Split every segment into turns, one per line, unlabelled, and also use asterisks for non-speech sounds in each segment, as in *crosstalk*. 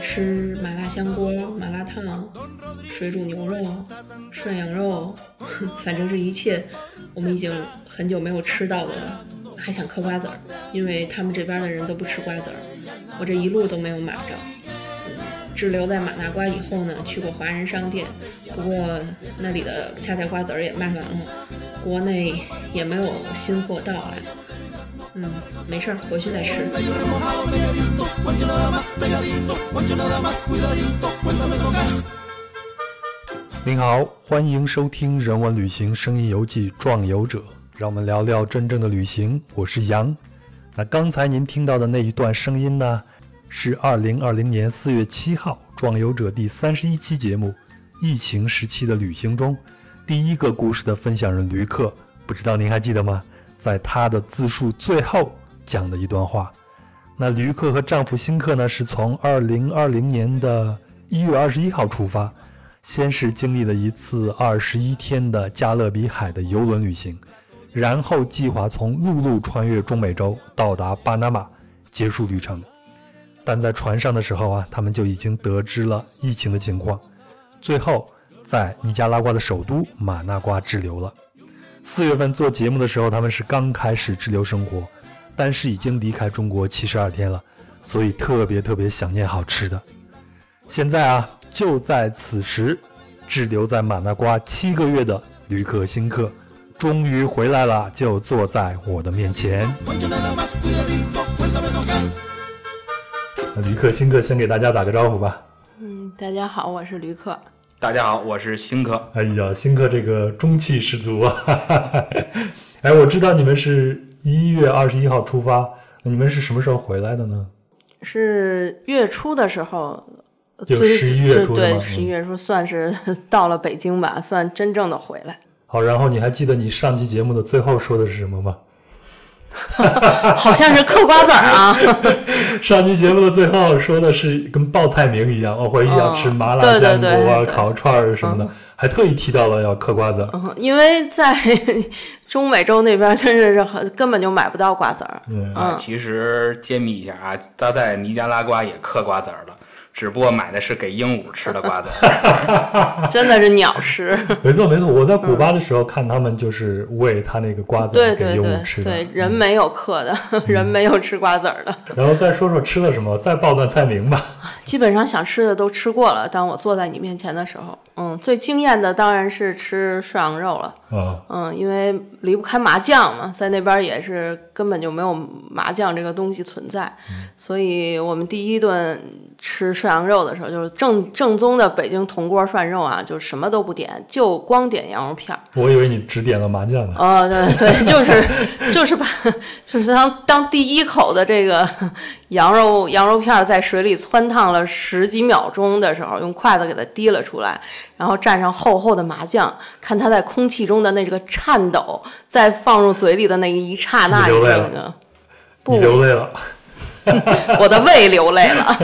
吃麻辣香锅、麻辣烫、水煮牛肉、涮羊肉，反正这一切我们已经很久没有吃到的，还想嗑瓜子儿，因为他们这边的人都不吃瓜子儿，我这一路都没有买着。滞留在马大瓜以后呢，去过华人商店，不过那里的恰恰瓜子儿也卖完了，国内也没有新货到来。嗯，没事儿，回去再吃。
您好，欢迎收听人文旅行声音游记《壮游者》，让我们聊聊真正的旅行。我是杨。那刚才您听到的那一段声音呢，是二零二零年四月七号《壮游者》第三十一期节目《疫情时期的旅行》中第一个故事的分享人驴客，不知道您还记得吗？在他的自述最后讲的一段话，那驴客和丈夫辛克呢，是从二零二零年的一月二十一号出发，先是经历了一次二十一天的加勒比海的游轮旅行，然后计划从陆路穿越中美洲到达巴拿马结束旅程。但在船上的时候啊，他们就已经得知了疫情的情况，最后在尼加拉瓜的首都马纳瓜滞留了。四月份做节目的时候，他们是刚开始滞留生活，但是已经离开中国七十二天了，所以特别特别想念好吃的。现在啊，就在此时，滞留在马纳瓜七个月的旅客新客，终于回来了，就坐在我的面前。那旅客新客先给大家打个招呼吧。
嗯，大家好，我是驴客。
大家好，我是新客。
哎呀，新客这个中气十足啊！*laughs* 哎，我知道你们是一月二十一号出发，你们是什么时候回来的呢？
是月初的时候，
就十一月初
对，十一月初算是 *laughs* 到了北京吧，算真正的回来。
好，然后你还记得你上期节目的最后说的是什么吗？*laughs*
好像是嗑瓜子儿啊！*laughs*
上期节目的最后说的是跟报菜名一样，我回去要吃麻辣香锅啊、烤串儿什么的，还特意提到了要嗑瓜子儿。
因为在中美洲那边真是很根本就买不到瓜子儿。
嗯，其实揭秘一下啊，他在尼加拉瓜也嗑瓜子儿了。只不过买的是给鹦鹉吃的瓜子，*laughs*
真的是鸟食。
没错没错，我在古巴的时候看他们就是喂他那个瓜子给鹦鹉吃
的。对人没有嗑的，人没有吃瓜子儿的。
然后再说说吃的什么，再报段菜名吧。*laughs*
基本上想吃的都吃过了。当我坐在你面前的时候，嗯，最惊艳的当然是吃涮羊肉了。嗯嗯，因为离不开麻酱嘛，在那边也是根本就没有麻酱这个东西存在，所以我们第一顿。吃涮羊肉的时候，就是正正宗的北京铜锅涮肉啊，就什么都不点，就光点羊肉片儿。
我以为你只点了麻酱呢。*laughs*
哦，对对，就是 *laughs* 就是把就是当当第一口的这个 *laughs* 羊肉羊肉片在水里汆烫了十几秒钟的时候，用筷子给它滴了出来，然后蘸上厚厚的麻酱，看它在空气中的那个颤抖，再放入嘴里的那一刹那，
你
那个不
流泪了。*laughs*
我的胃流泪了，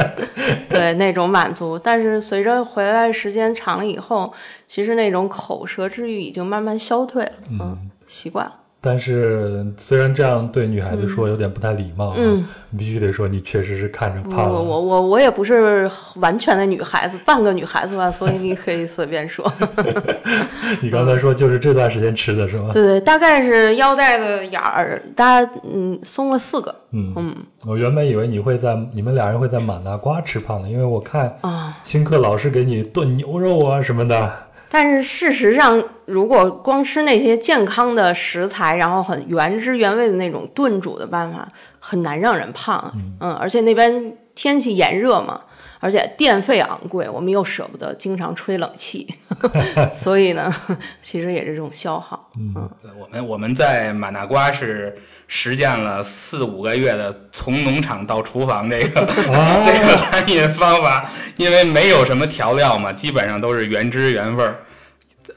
*laughs* 对那种满足。但是随着回来时间长了以后，其实那种口舌之欲已经慢慢消退了，嗯，习惯了。
但是虽然这样对女孩子说有点不太礼貌，嗯，你必须得说你确实是看着胖。
我我我我也不是完全的女孩子，半个女孩子吧，所以你可以随便说。*laughs* *laughs*
你刚才说就是这段时间吃的是吗？
对对，大概是腰带的眼儿，大概嗯松了四个。嗯嗯，
我原本以为你会在你们俩人会在马纳瓜吃胖的，因为我看啊，新客老是给你炖牛肉啊什么的。
但是事实上，如果光吃那些健康的食材，然后很原汁原味的那种炖煮的办法，很难让人胖。嗯，而且那边天气炎热嘛，而且电费昂贵，我们又舍不得经常吹冷气，*laughs* 所以呢，*laughs* 其实也是这种消耗。嗯，
对，我们我们在马纳瓜是实践了四五个月的从农场到厨房这个 *laughs* 这个餐饮方法，因为没有什么调料嘛，基本上都是原汁原味儿。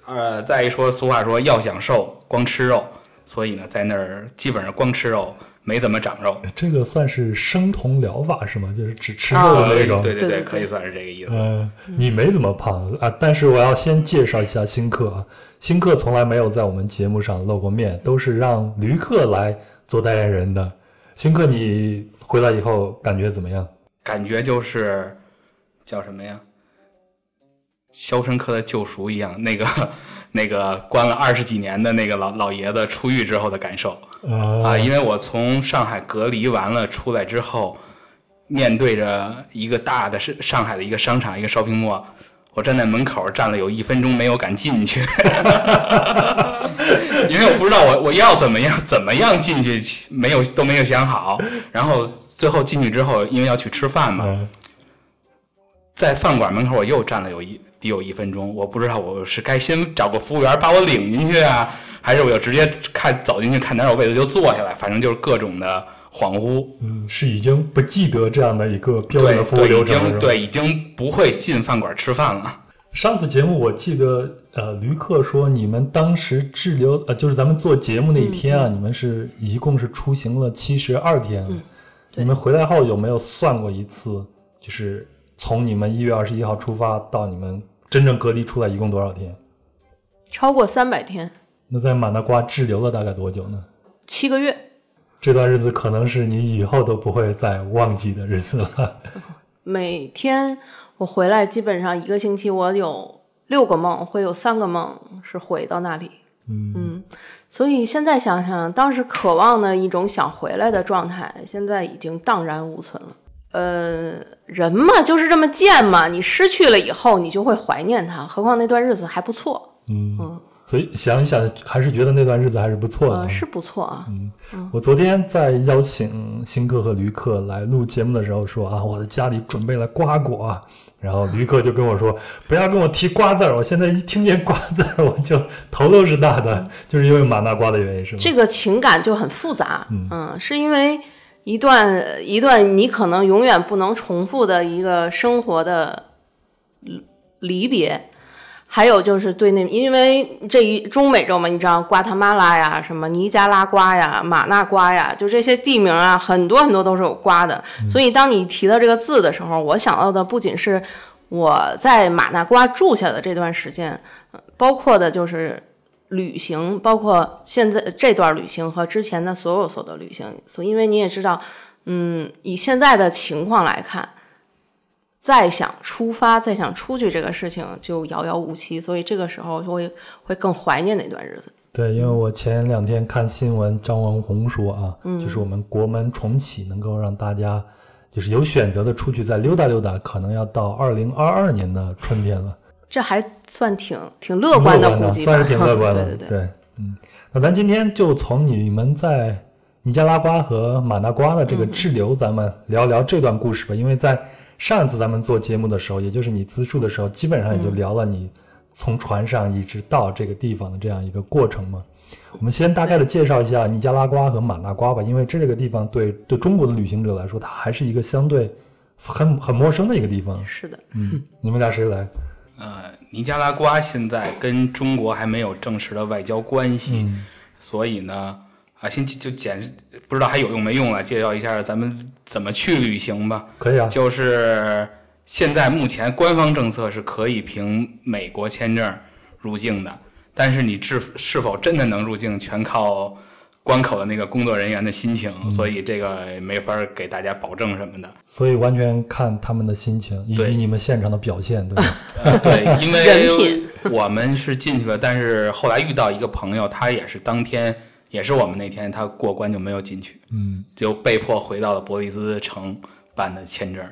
呃，再一说，俗话说要想瘦，光吃肉，所以呢，在那儿基本上光吃肉，没怎么长肉。
这个算是生酮疗法是吗？就是只吃肉的那种。
对对，
对对
可以算是这个意思。
嗯，你没怎么胖啊，但是我要先介绍一下新客啊。新客从来没有在我们节目上露过面，都是让驴客来做代言人的。新客，你回来以后感觉怎么样？
感觉就是叫什么呀？《肖申克的救赎》一样，那个那个关了二十几年的那个老老爷子出狱之后的感受啊！因为我从上海隔离完了出来之后，面对着一个大的是上海的一个商场，一个 shopping mall，我站在门口站了有一分钟，没有敢进去，*laughs* 因为我不知道我我要怎么样怎么样进去，没有都没有想好。然后最后进去之后，因为要去吃饭嘛，
嗯
在饭馆门口我又站了有一得有一分钟，我不知道我是该先找个服务员把我领进去啊，还是我就直接看走进去看哪有位子就坐下来，反正就是各种的恍惚。
嗯，是已经不记得这样的一个标准的服务流程
对已经不会进饭馆吃饭了。
上次节目我记得，呃，驴客说你们当时滞留，呃，就是咱们做节目那一天啊，你们是一共是出行了七十二天。
嗯
你们回来后有没有算过一次？就是从你们一月二十一号出发到你们真正隔离出来，一共多少天？
超过三百天，
那在马那瓜滞留了大概多久呢？
七个月。
这段日子可能是你以后都不会再忘记的日子了。
每天我回来，基本上一个星期我有六个梦，会有三个梦是回到那里。
嗯
所以现在想想，当时渴望的一种想回来的状态，现在已经荡然无存了。呃，人嘛就是这么贱嘛，你失去了以后，你就会怀念他。何况那段日子还不错，
嗯，所以想一想，还是觉得那段日子还是不错的。
呃，是不错啊。
嗯我昨天在邀请新客和旅客来录节目的时候说啊，我的家里准备了瓜果啊，然后旅客就跟我说不要跟我提瓜字儿，我现在一听见瓜字儿我就头都是大的，就是因为马大瓜的原因是吗？
这个情感就很复杂，嗯，是因为一段一段你可能永远不能重复的一个生活的离别，还有就是对那，因为这一中美洲嘛，你知道瓜他马拉呀、什么尼加拉瓜呀、马纳瓜呀，就这些地名啊，很多很多都是有瓜的，所以当你提到这个字的时候，我想到的不仅是我在马纳瓜住下的这段时间，包括的就是。旅行，包括现在这段旅行和之前的所有所有的旅行，所因为你也知道，嗯，以现在的情况来看，再想出发、再想出去这个事情就遥遥无期，所以这个时候就会会更怀念那段日子。
对，因为我前两天看新闻，张文宏说啊，就是我们国门重启，能够让大家就是有选择的出去再溜达溜达，可能要到二零二二年的春天了。
这还算挺挺乐观的估计吧，
算是挺乐观的。*laughs*
对对对，
嗯，那咱今天就从你们在尼加拉瓜和马纳瓜的这个滞留，咱们聊聊这段故事吧。因为在上一次咱们做节目的时候，也就是你自述的时候，基本上也就聊了你从船上一直到这个地方的这样一个过程嘛。我们先大概的介绍一下尼加拉瓜和马纳瓜吧，因为这个地方对对中国的旅行者来说，它还是一个相对很很陌生的一个地方。
是的，
嗯，你们俩谁来？
呃，尼加拉瓜现在跟中国还没有正式的外交关系，
嗯
所以呢，啊，先就简不知道还有用没用了，介绍一下咱们怎么去旅行吧。
可以啊。
就是现在目前官方政策是可以凭美国签证入境的，但是你是是否真的能入境，全靠关口的那个工作人员的心情，所以这个没法给大家保证什么的。
所以完全看他们的心情以及你们现场的表现，对吧？
呃 *laughs* 对，因为我们是进去了，但是后来遇到一个朋友，他也是当天，也是我们那天，他过关就没有进去，
嗯，
就被迫回到了伯利兹城办的签证。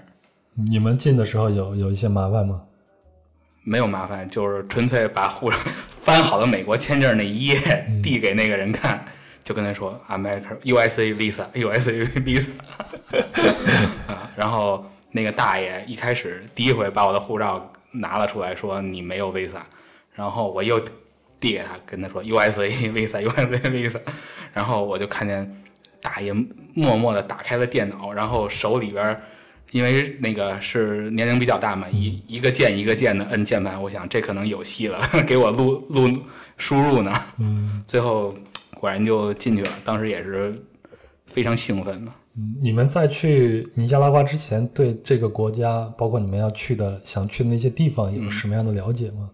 你们进的时候有有一些麻烦吗？
没有麻烦，就是纯粹把护 *laughs* 翻好的美国签证那一页递给那个人看，就跟他说 American USA *laughs* Visa USA Visa 啊，然后那个大爷一开始第一回把我的护照拿了出来，说你没有 Visa，然后我又递给他，跟他说 USA *laughs* Visa USA Visa，然后我就看见大爷默默地打开了电脑，然后手里边儿。因为那个是年龄比较大嘛，一一个键一个键的摁键盘，我想这可能有戏了，*laughs* 给我录录输入呢。
嗯，
最后果然就进去了，当时也是非常兴奋嘛。
嗯，你们在去尼加拉瓜之前，对这个国家，包括你们要去的、想去的那些地方，有什么样的了解吗？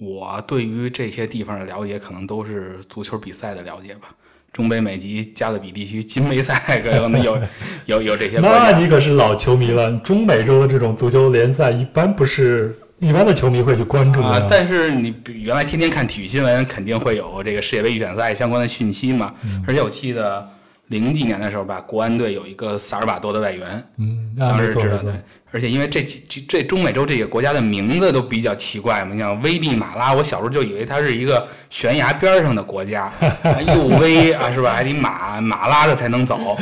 我对于这些地方的了解，可能都是足球比赛的了解吧。中北美及加勒比地区金杯赛可能有 *laughs* 有有这些。
那你可是老球迷了。中美洲的这种足球联赛，一般不是一般的球迷会去关注
啊。但是你原来天天看体育新闻，肯定会有这个世界杯预选赛相关的讯息嘛。而且我记得。零几年的时候吧，国安队有一个萨尔瓦多的外援，
嗯，
当时知道对。而且因为这几这中美洲这个国家的名字都比较奇怪嘛，你像危地马拉，我小时候就以为它是一个悬崖边上的国家，*laughs* 又危啊，是吧？还得马马拉着才能走。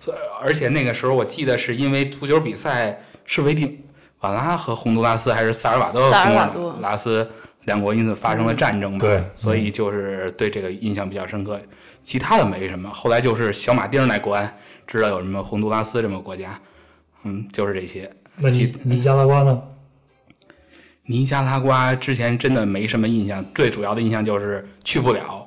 所以而且那个时候我记得是因为足球比赛是危地马拉和洪都拉斯还是萨尔瓦多洪都拉斯两国因此发生了战争嘛，
对，
所以就是对这个印象比较深刻。其他的没什么，后来就是小马丁来国安，知道有什么洪都拉斯这么国家，嗯，就是这些。
那尼尼加拉瓜呢？
尼加拉瓜之前真的没什么印象，最主要的印象就是去不了，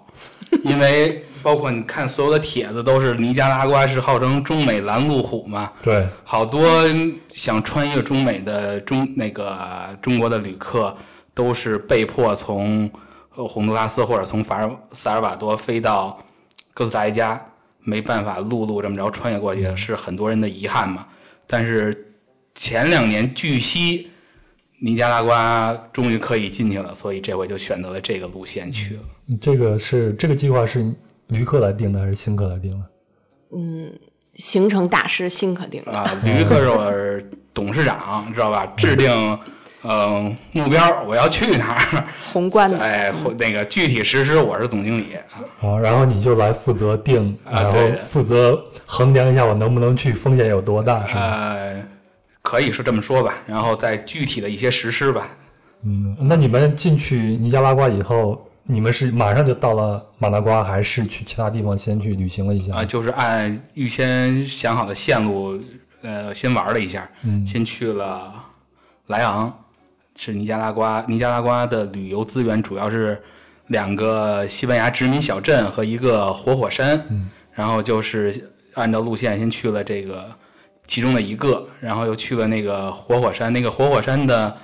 因为包括你看所有的帖子都是尼加拉瓜是号称中美拦路虎嘛，
对，
好多想穿越中美的中那个中国的旅客都是被迫从洪都拉斯或者从法尔萨尔瓦多飞到。哥斯达黎加没办法陆路这么着穿越过去，是很多人的遗憾嘛。但是前两年据悉尼加拉瓜终于可以进去了，所以这回就选择了这个路线去了。
这个是这个计划是旅客来定的还是新客来定的？
嗯，行程大师新客定的
啊，旅客是我董事长知道吧？*laughs* 制定。嗯，目标我要去哪儿？
宏观的，
哎，那个具体实施我是总经理
啊。然后你就来负责定，然后负责衡量一下我能不能去，风险有多大，是吧？
呃，可以是这么说吧。然后再具体的一些实施吧。
嗯，那你们进去尼加拉瓜以后，你们是马上就到了马纳瓜，还是去其他地方先去旅行了一下？
啊，就是按预先想好的线路，呃，先玩了一下。
嗯，
先去了莱昂。是尼加拉瓜，尼加拉瓜的旅游资源主要是两个西班牙殖民小镇和一个活火山。
嗯，
然后就是按照路线先去了这个其中的一个，然后又去了那个活火山。那个活火山的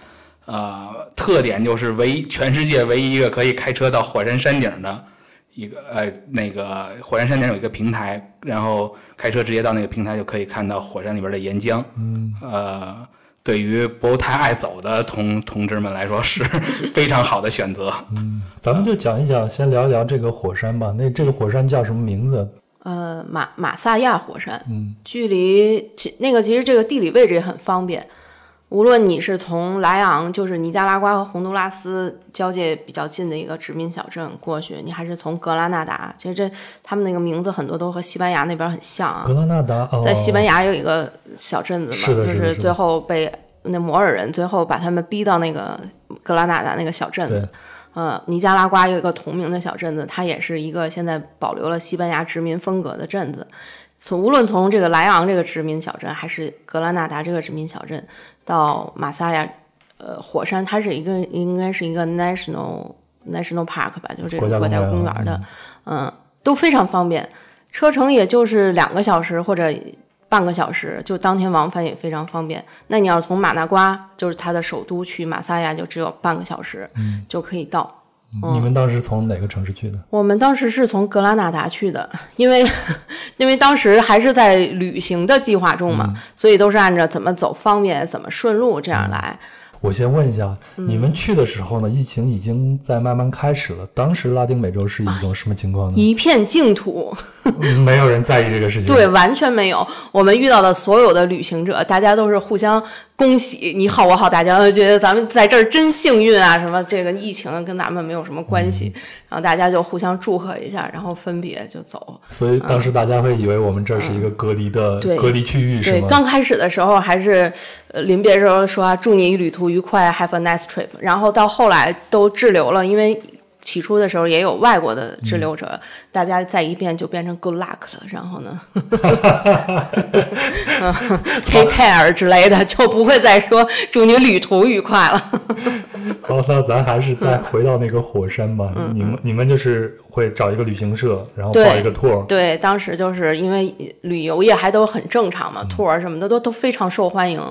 呃特点就是唯一全世界唯一一个可以开车到火山山顶的一个呃那个火山山顶有一个平台，然后开车直接到那个平台就可以看到火山里边的岩浆。
嗯，
呃。对于不太爱走的同同志们来说是非常好的选择。
嗯，咱们就讲一讲，先聊一聊这个火山吧。那这个火山叫什么名字？
呃，马马萨亚火山。
嗯，
距离其那个其实这个地理位置也很方便。无论你是从莱昂，就是尼加拉瓜和洪都拉斯交界比较近的一个殖民小镇过去，你还是从格拉纳达，其实这他们那个名字很多都和西班牙那边很像啊。
格拉纳达
在西班牙有一个小镇子嘛，就是最后被那摩尔人最后把他们逼到那个格拉纳达那个小镇子。呃，尼加拉瓜有一个同名的小镇子，它也是一个现在保留了西班牙殖民风格的镇子。从无论从这个莱昂这个殖民小镇，还是格拉纳达这个殖民小镇，到马萨亚，呃，火山，它是一个应该是一个 national national park 吧，就是这个国家公园的，嗯，都非常方便，车程也就是两个小时或者半个小时，就当天往返也非常方便。那你要从马那瓜，就是它的首都去马萨亚，就只有半个小时，就可以到。
你们当时从哪个城市去的？
我们当时是从格拉纳达去的，*laughs* 因为 *laughs* 因为当时还是在旅行的计划中嘛，所以都是按照怎么走方便、怎么顺路这样来。
我先问一下，你们去的时候呢？疫情已经在慢慢开始了。当时拉丁美洲是一种什么情况呢？
一片净土，*laughs*
没有人在意这个事情。
对，完全没有。我们遇到的所有的旅行者，大家都是互相恭喜，你好我好，大家都觉得咱们在这儿真幸运啊！什么这个疫情跟咱们没有什么关系，然后大家就互相祝贺一下，然后分别就走。
所以当时大家会以为我们这是一个隔离的隔离区域，是
吗？对，刚开始的时候还是临别时候说祝你旅途。愉快，Have a nice trip。然后到后来都滞留了，因为起初的时候也有外国的滞留者，大家再一变就变成 good luck 了，然后呢，*laughs* take care 之类的，就不会再说祝你旅途愉快了。
好，那咱还是再 *laughs* 回到那个火山吧。你们你们就是会找一个旅行社，然后报一个 tour。
对，当时就是因为旅游业还都很正常嘛，tour 什么的都都非常受欢迎，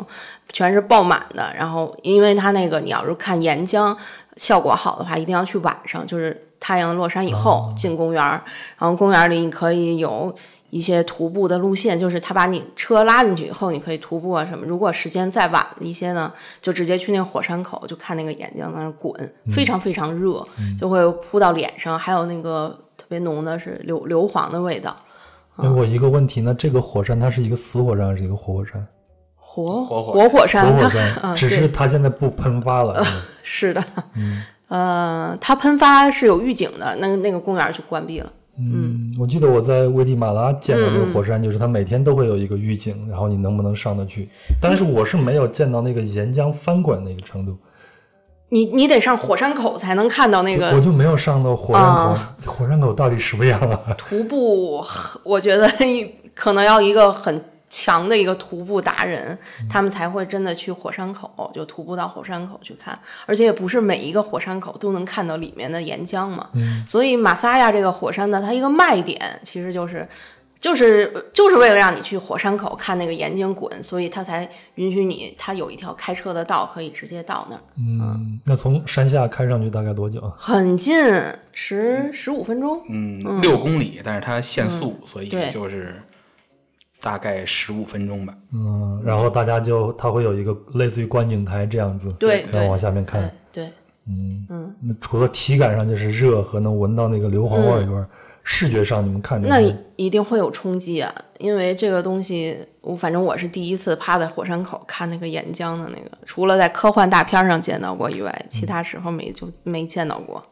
全是爆满的。然后，因为它那个你要是看岩浆效果好的话，一定要去晚上，就是太阳落山以后进公园然后公园里你可以有。一些徒步的路线，就是他把你车拉进去以后，你可以徒步啊什么。如果时间再晚一些呢，就直接去那火山口，就看那个眼睛在那滚，非常非常热，就会扑到脸上，还有那个特别浓的是硫硫磺的味道。
哎，我一个问题，那这个火山它是一个死火山还是一个活火山？
活
活
活
火
山，
它 *laughs* 只是它现在不喷发了。*laughs*
是的，*laughs* 呃，它喷发是有预警的，那个那个公园就关闭了。
嗯，我记得我在危地马拉见到那个火山，就是它每天都会有一个预警，然后你能不能上得去？但是我是没有见到那个岩浆翻滚那个程度。
你你得上火山口才能看到那个，
我就没有上到火山口。火山口到底什么样啊？
徒步，我觉得可能要一个很。强的一个徒步达人，他们才会真的去火山口，就徒步到火山口去看，而且也不是每一个火山口都能看到里面的岩浆嘛。所以马萨亚这个火山呢，它一个卖点其实就是，就是就是为了让你去火山口看那个岩浆滚，所以它才允许你，它有一条开车的道可以直接到那儿。
嗯，那从山下开上去大概多久啊？
很近，十十五分钟。
嗯，六公里，但是它限速，所以就是。大概十五分钟吧。
嗯，然后大家就它会有一个类似于观景台这样子，
对，
然后往下面看。
对，
嗯嗯。那除了体感上就是热和能闻到那个硫磺味以外，视觉上你们看着
那一定会有冲击啊！因为这个东西，我反正我是第一次趴在火山口看那个岩浆的那个，除了在科幻大片上见到过以外，其他时候没就没见到过。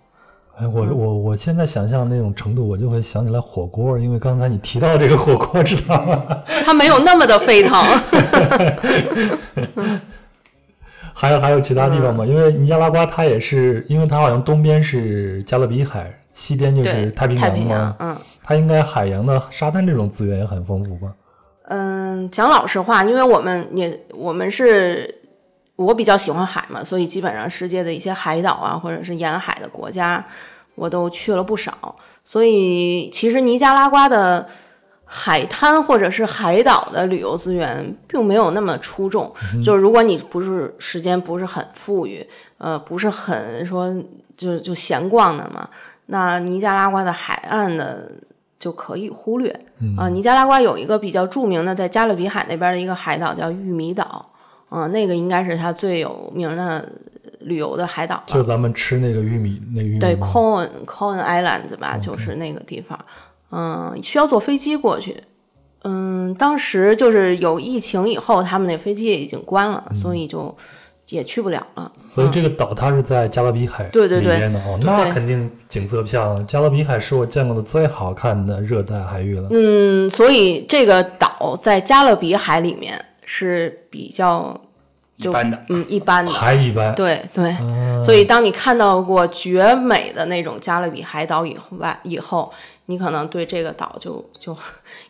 哎，我我我现在想象那种程度，我就会想起来火锅，因为刚才你提到这个火锅，知道吗？*laughs*
它没有那么的沸腾。*laughs*
还有还有其他地方吗？因为尼加拉瓜它也是，因为它好像东边是加勒比海，西边就是太平
洋嘛。嗯。
它应该海洋的沙滩这种资源也很丰富吧？
嗯，讲老实话，因为我们也我们是。我比较喜欢海嘛，所以基本上世界的一些海岛啊，或者是沿海的国家，我都去了不少。所以其实尼加拉瓜的海滩或者是海岛的旅游资源并没有那么出众。就是如果你不是时间不是很富裕，呃，不是很说就就闲逛的嘛，那尼加拉瓜的海岸的就可以忽略。啊，尼加拉瓜有一个比较著名的，在加勒比海那边的一个海岛叫玉米岛。嗯，那个应该是它最有名的旅游的海岛，
就咱们吃那个玉米那玉米。
对，Cohen Cohen Islands 吧，就是那个地方。嗯，需要坐飞机过去。嗯，当时就是有疫情以后，他们那飞机也已经关了，所以就也去不了了。
所以这个岛它是在加勒比海
对对对
的哦，那肯定景色漂亮。加勒比海是我见过的最好看的热带海域了。
嗯，所以这个岛在加勒比海里面是比较。
一般的，
嗯，一般的，
还一般，
对对，所以当你看到过绝美的那种加勒比海岛以外以后，你可能对这个岛就就，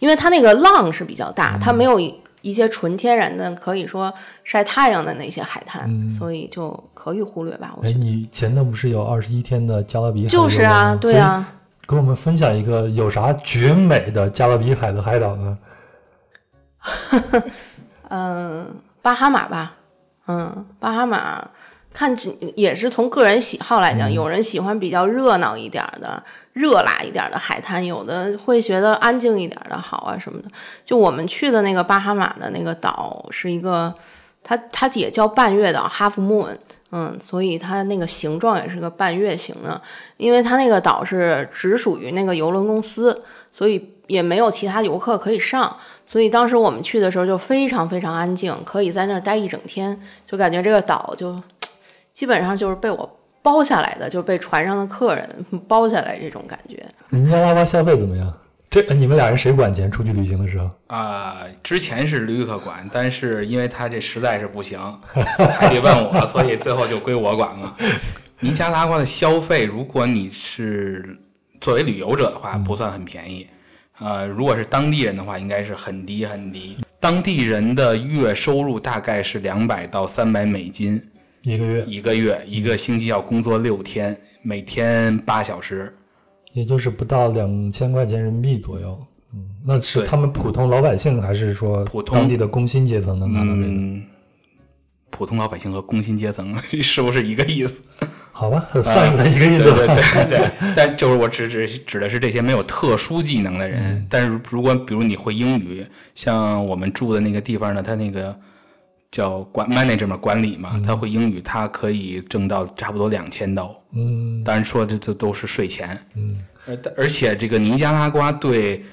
因为它那个浪是比较大，它没有一些纯天然的可以说晒太阳的那些海滩，所以就可以忽略吧。我
哎，你前头不是有二十一天的加勒比海？
就是啊，对啊，
给我们分享一个有啥绝美的加勒比海的海岛呢？
嗯，*laughs* 巴哈马吧。嗯，巴哈马看也是从个人喜好来讲，有人喜欢比较热闹一点的、热辣一点的海滩，有的会觉得安静一点的好啊什么的。就我们去的那个巴哈马的那个岛，是一个，它它也叫半月岛 （Half Moon），嗯，所以它那个形状也是个半月形的，因为它那个岛是只属于那个游轮公司，所以。也没有其他游客可以上，所以当时我们去的时候就非常非常安静，可以在那儿待一整天，就感觉这个岛就基本上就是被我包下来的，就被船上的客人包下来这种感觉。
尼加拉瓜消费怎么样？这你们俩人谁管钱？出去旅行的时候
啊，之前是旅客管，但是因为他这实在是不行，*laughs* 还得问我，所以最后就归我管了。尼加拉瓜的消费，如果你是作为旅游者的话，不算很便宜。呃，如果是当地人的话，应该是很低很低。当地人的月收入大概是两百到三百美金
一个月，
一个月，一个星期要工作六天，每天八小时。
也就是不到两千块钱人民币左右。嗯，那是他们普通老百姓，还是说
普通
当地的工薪阶层能拿到这个？
嗯，普通老百姓和工薪阶层 *laughs* 是不是一个意思？
好吧，很算的一个意思
对。对对对，但就是我指指指的是这些没有特殊技能的人。但是如果比如你会英语，像我们住的那个地方呢，他那个叫管 manager 嘛，管理嘛，他会英语，他可以挣到差不多两千刀。
嗯
当然说这这都是税前。
嗯
而而且这个尼加拉瓜对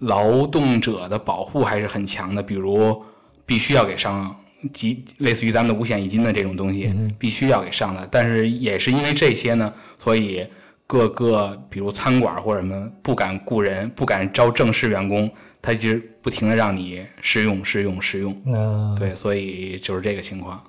劳动者的保护还是很强的，比如必须要给上几类似于咱们的五险一金的这种东西，必须要给上的。但是也是因为这些呢，所以各个比如餐馆或者什么不敢雇人，不敢招正式员工，他就不停的让你试用试用试用。
嗯
对，所以就是这个情况。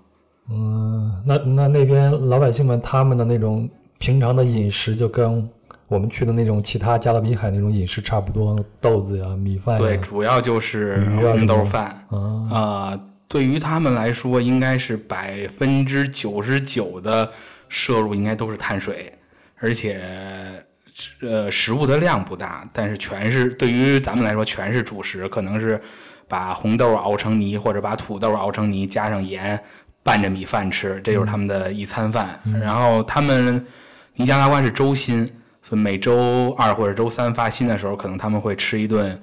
嗯，那那那边老百姓们他们的那种平常的饮食就跟我们去的那种其他加勒比海那种饮食差不多，豆子呀、米饭呀。
对，主要就是红豆饭。
啊，
啊，对于他们来说，应该是百分之九十九的摄入应该都是碳水，而且呃食物的量不大，但是全是对于咱们来说全是主食，可能是把红豆熬成泥或者把土豆熬成泥，加上盐拌着米饭吃，这就是他们的一餐饭。然后他们尼加拉瓜是周薪，所以每周二或者周三发薪的时候，可能他们会吃一顿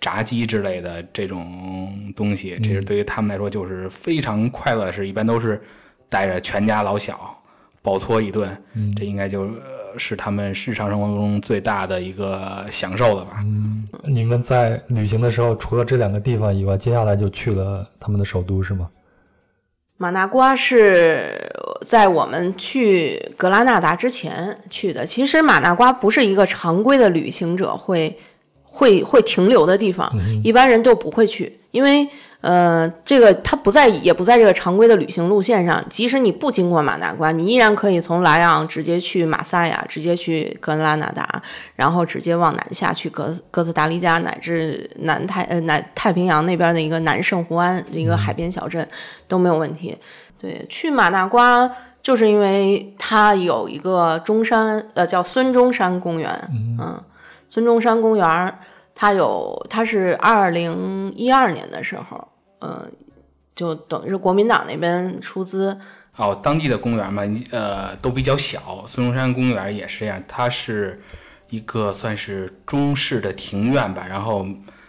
炸鸡之类的这种东西。这是对于他们来说就是非常快乐的事，一般都是带着全家老小饱搓一顿，这应该就、呃是他们日常生活中最大的一个享受了吧。
你们在旅行的时候，除了这两个地方以外，接下来就去了他们的首都，是吗？
马纳瓜是在我们去格拉纳达之前去的。其实马纳瓜不是一个常规的旅行者会会会停留的地方，一般人都不会去，因为呃，这个它不在也不在这个常规的旅行路线上。即使你不经过马纳瓜，你依然可以从莱昂直接去马萨亚，直接去格拉纳达，然后直接往南下去哥哥斯达黎加，乃至南太呃南太平洋那边的一个南圣胡安一个海边小镇。都没有问题。对，去马纳瓜就是因为它有一个中山，呃，叫孙中山公园。嗯，孙中山公园，它有，它是二零一二年的时候，呃，就等于是国民党那边出资，
哦，当地的公园嘛，呃，都比较小。孙中山公园也是这样，它是一个算是中式的庭院吧，然后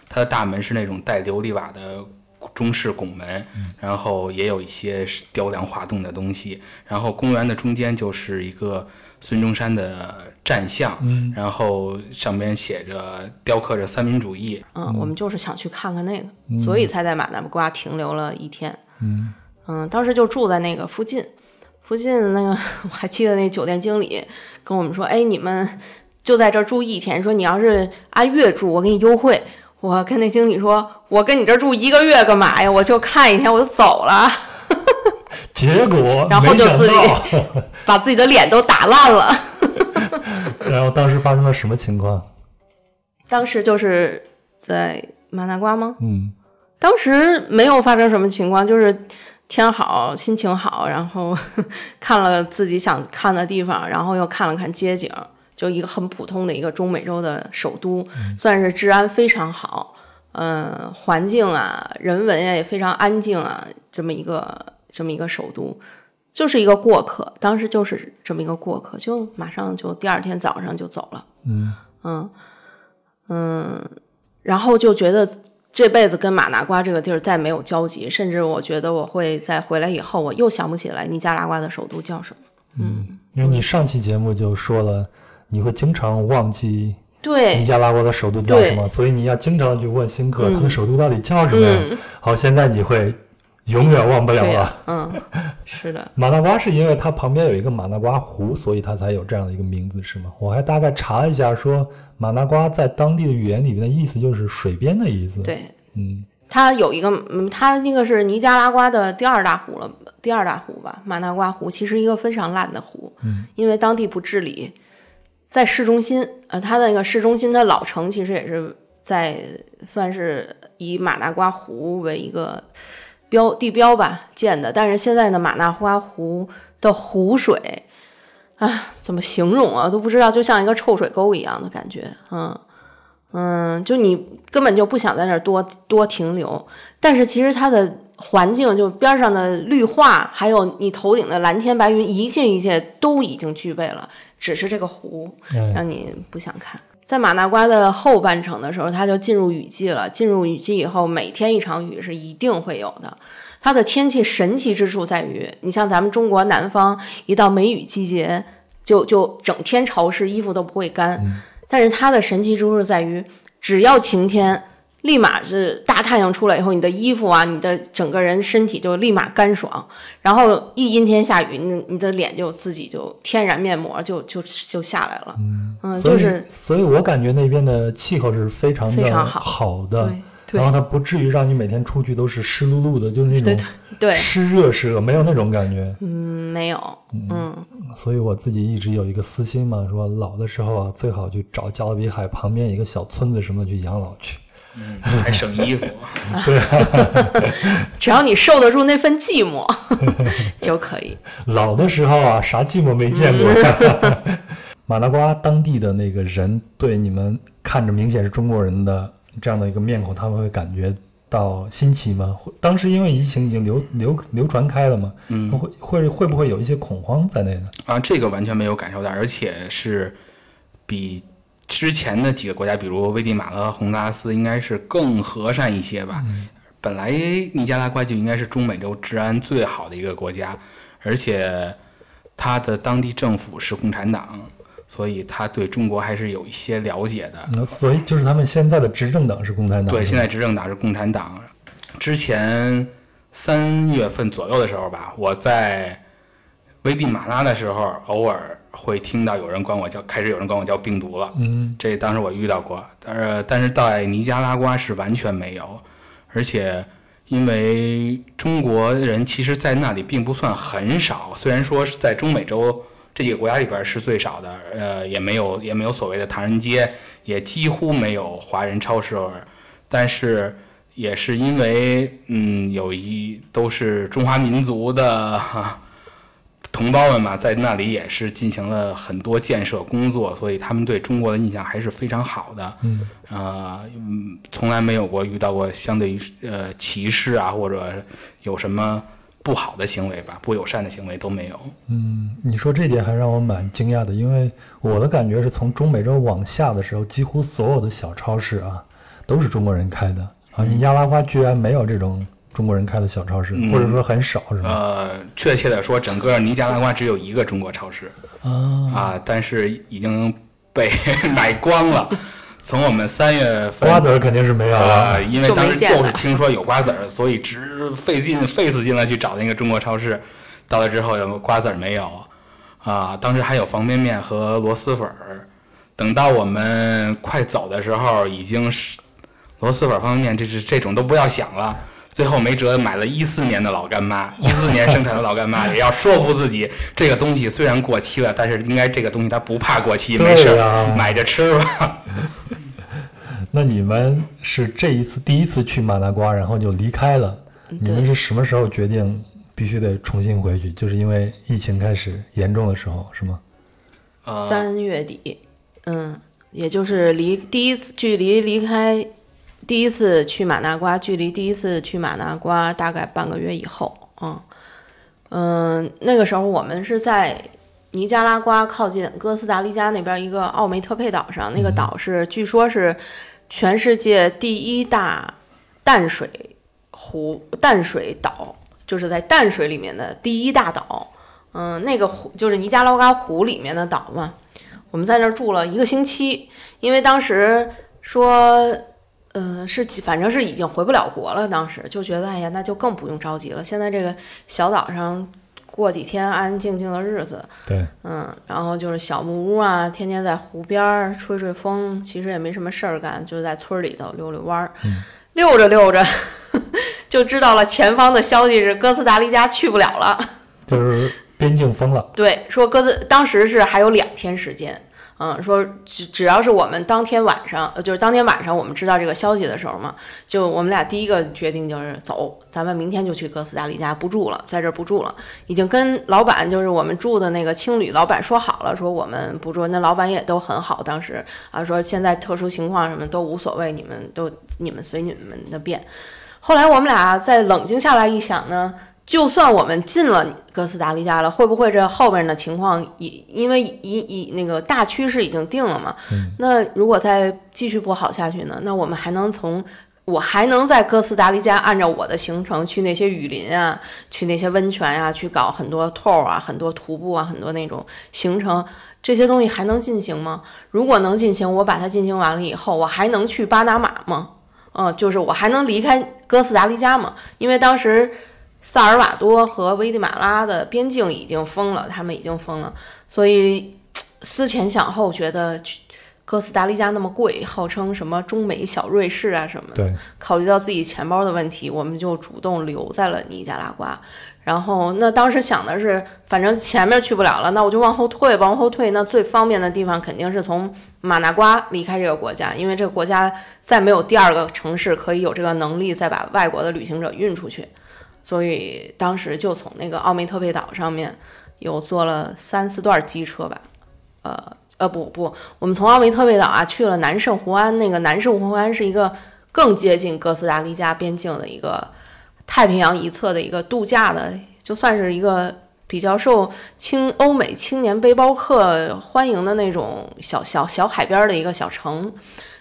它的大门是那种带琉璃瓦的中式拱门，然后也有一些雕梁画栋的东西。然后公园的中间就是一个孙中山的站像，然后上边写着雕刻着三民主义。
嗯，我们就是想去看看那个，所以才在马纳瓜停留了一天。嗯当时就住在那个附近，附近那个 *laughs* 我还记得那酒店经理跟我们说，哎，你们就在这儿住一天，说你要是按月住，我给你优惠。我跟那经理说，我跟你这儿住一个月干嘛呀？我就看一天我就走了，*laughs*
结果
然后就自己 *laughs* 把自己的脸都打烂了。*laughs*
然后当时发生了什么情况？
当时就是在马纳瓜吗？
嗯，
当时没有发生什么情况，就是天好，心情好，然后 *laughs* 看了自己想看的地方，然后又看了看街景，就一个很普通的一个中美洲的首都，算是治安非常好，嗯、环境啊，人文呀也非常安静啊，这么一个这么一个首都。就是一个过客，当时就是这么一个过客，就马上就第二天早上就走了。
嗯
嗯嗯，然后就觉得这辈子跟马拿瓜这个地儿再没有交集，甚至我觉得我会在回来以后，我又想不起来尼加拉瓜的首都叫什么。
嗯因为你上期节目就说了，你会经常忘记
对尼，
加拉瓜的首都叫什么，所以你要经常去问新客，他的首都到底叫什么呀？
嗯，
好，现在你会永远忘不了了。
嗯，是的，*laughs*
马纳瓜是因为它旁边有一个马纳瓜湖，所以它才有这样的一个名字，是吗？我还大概查了一下说，马纳瓜在当地的语言里面的意思就是水边的意思。，
对，
嗯
它有一个，嗯，它那个是尼加拉瓜的第二大湖了，第二大湖吧，马纳瓜湖，其实一个非常烂的湖，
嗯，
因为当地不治理，在市中心，呃，它的那个市中心的老城其实也是在算是以马纳瓜湖为一个标地标吧建的，但是现在的，马纳花湖的湖水，啊，怎么形容啊，都不知道，就像一个臭水沟一样的感觉，嗯。嗯，就你根本就不想在那儿多多停留，但是其实它的环境，就边上的绿化，还有你头顶的蓝天白云，一切一切都已经具备了，只是这个湖让你不想看。在马纳瓜的后半程的时候，它就进入雨季了。进入雨季以后，每天一场雨是一定会有的。它的天气神奇之处在于，你像咱们中国南方，一到梅雨季节，就就整天潮湿，衣服都不会干。但是它的神奇之处在于，只要晴天，立马是大太阳出来以后，你的衣服啊，你的整个人身体就立马干爽。然后一阴天下雨，你你的脸就自己就天然面膜就就就下来了。嗯，就是
所以，我感觉那边的气候是非常
非常
好好的。
然
后它不至于让你每天出去都是湿漉漉的，就是那种
对
湿热湿热，没有那种感觉。
嗯，没有。嗯，
所以我自己一直有一个私心嘛，说老的时候啊，最好去找加勒比海旁边一个小村子什么去养老去，
嗯，还省衣服。
对，*laughs*
只要你受得住那份寂寞 *laughs* 就可以。
老的时候啊，啥寂寞没见过。*laughs* 马拉瓜当地的那个人对你们看着明显是中国人的。这样的一个面孔，他们会感觉到新奇吗？当时因为疫情已经流流流传开了嘛，
嗯，
会会会不会有一些恐慌在内呢？
啊，这个完全没有感受到，而且是比之前的几个国家，比如危地马拉、洪都拉斯，应该是更和善一些吧。本来尼加拉瓜就应该是中美洲治安最好的一个国家，而且它的当地政府是共产党。所以他对中国还是有一些了解的。
那所以就是他们现在的执政党是共产党。
对，现在执政党是共产党。之前三月份左右的时候吧，我在危地马拉的时候，偶尔会听到有人管我叫，开始有人管我叫病毒了。
嗯，
这当时我遇到过，但是但是在尼加拉瓜是完全没有，而且因为中国人其实，在那里并不算很少，虽然说是在中美洲。这几个国家里边是最少的，呃，也没有也没有所谓的唐人街，也几乎没有华人超市，但是也是因为，嗯，有一都是中华民族的同胞们嘛，在那里也是进行了很多建设工作，所以他们对中国的印象还是非常好的，
嗯，
啊，从来没有过遇到过相对于呃歧视啊，或者有什么。不好的行为吧，不友善的行为都没有。
嗯，你说这点还让我蛮惊讶的，因为我的感觉是从中美洲往下的时候，几乎所有的小超市啊都是中国人开的啊。你亚拉瓜居然没有这种中国人开的小超市，或者说很少，是吧？
呃，确切的说，整个尼加拉瓜只有一个中国超市
啊
啊，但是已经被买光了。*laughs* 从我们三月份，
瓜子儿肯定是没有了，
因为当时就是听说有瓜子儿，所以直费劲费死劲了去找那个中国超市。到了之后，有瓜子儿没有啊？当时还有方便面和螺蛳粉儿。等到我们快走的时候，已经是螺蛳粉、方便面，这是这种都不要想了。最后没辙，买了一四年的老干妈，一四年生产的老干妈，*laughs* 也要说服自己，这个东西虽然过期了，但是应该这个东西它不怕过期，没事，买着吃吧。*laughs*
那你们是这一次第一次去马纳瓜，然后就离开了。你们是什么时候决定必须得重新回去？就是因为疫情开始严重的时候，是吗？
三月底，嗯，也就是离第一次距离离开。第一次去马纳瓜，距离第一次去马纳瓜大概半个月以后，嗯嗯，那个时候我们是在尼加拉瓜靠近哥斯达黎加那边一个奥梅特佩岛上，那个岛是据说是全世界第一大淡水湖淡水岛，就是在淡水里面的第一大岛，嗯，那个湖就是尼加拉瓜湖里面的岛嘛。我们在那儿住了一个星期，因为当时说。嗯，是，反正是已经回不了国了。当时就觉得，哎呀，那就更不用着急了。现在这个小岛上过几天安安静静的日子，
对，
嗯，然后就是小木屋啊，天天在湖边儿吹吹风，其实也没什么事儿干，就在村里头溜溜弯儿。嗯溜着溜着 *laughs* 就知道了前方的消息是哥斯达黎加去不了了，*laughs*
就是边境封了。
对，说哥斯当时是还有两天时间。嗯，说只只要是我们当天晚上，就是当天晚上我们知道这个消息的时候嘛，就我们俩第一个决定就是走，咱们明天就去哥斯达黎加不住了，在这不住了，已经跟老板就是我们住的那个青旅老板说好了，说我们不住，那老板也都很好，当时啊说现在特殊情况什么都无所谓，你们都你们随你们的便。后来我们俩再冷静下来一想呢。就算我们进了哥斯达黎加了，会不会这后边的情况以因为以以那个大趋势已经定了嘛？那如果再继续不好下去呢？那我们还能从我还能在哥斯达黎加按照我的行程去那些雨林啊，去那些温泉啊，去搞很多 tour 啊，很多徒步啊，很多那种行程，这些东西还能进行吗？如果能进行，我把它进行完了以后，我还能去巴拿马吗？嗯，就是我还能离开哥斯达黎加吗？因为当时。萨尔瓦多和危地马拉的边境已经封了，他们已经封了，所以思前想后，觉得哥斯达黎加那么贵，号称什么中美小瑞士啊什么的，考虑到自己钱包的问题，我们就主动留在了尼加拉瓜。然后那当时想的是，反正前面去不了了，那我就往后退，往后退，那最方便的地方肯定是从马纳瓜离开这个国家，因为这个国家再没有第二个城市可以有这个能力再把外国的旅行者运出去。所以当时就从那个奥梅特佩岛上面，有坐了三四段机车吧，呃呃不不，我们从奥梅特佩岛啊去了南圣胡安，那个南圣胡安是一个更接近哥斯达黎加边境的一个太平洋一侧的一个度假的，就算是一个比较受青欧美青年背包客欢迎的那种小小小海边的一个小城。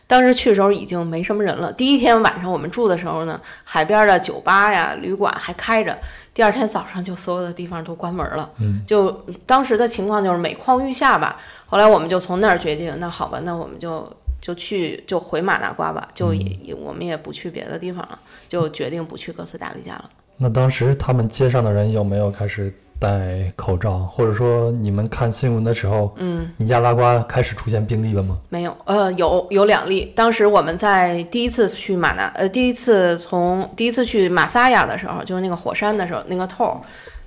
当时去的时候已经没什么人了。第一天晚上我们住的时候呢，海边的酒吧呀、旅馆还开着。第二天早上就所有的地方都关门了。嗯，就当时的情况就是每况愈下吧。后来我们就从那儿决定，那好吧，那我们就就去就回马纳瓜吧，就也我们也不去别的地方了，就决定不去哥斯达黎加了。
那当时他们街上的人有没有开始？戴口罩，或者说你们看新闻的时候，
嗯，
尼加拉瓜开始出现病例了吗？
没有，呃，有有两例。当时我们在第一次去马纳，呃，第一次从第一次去马萨亚的时候，就是那个火山的时候，那个透，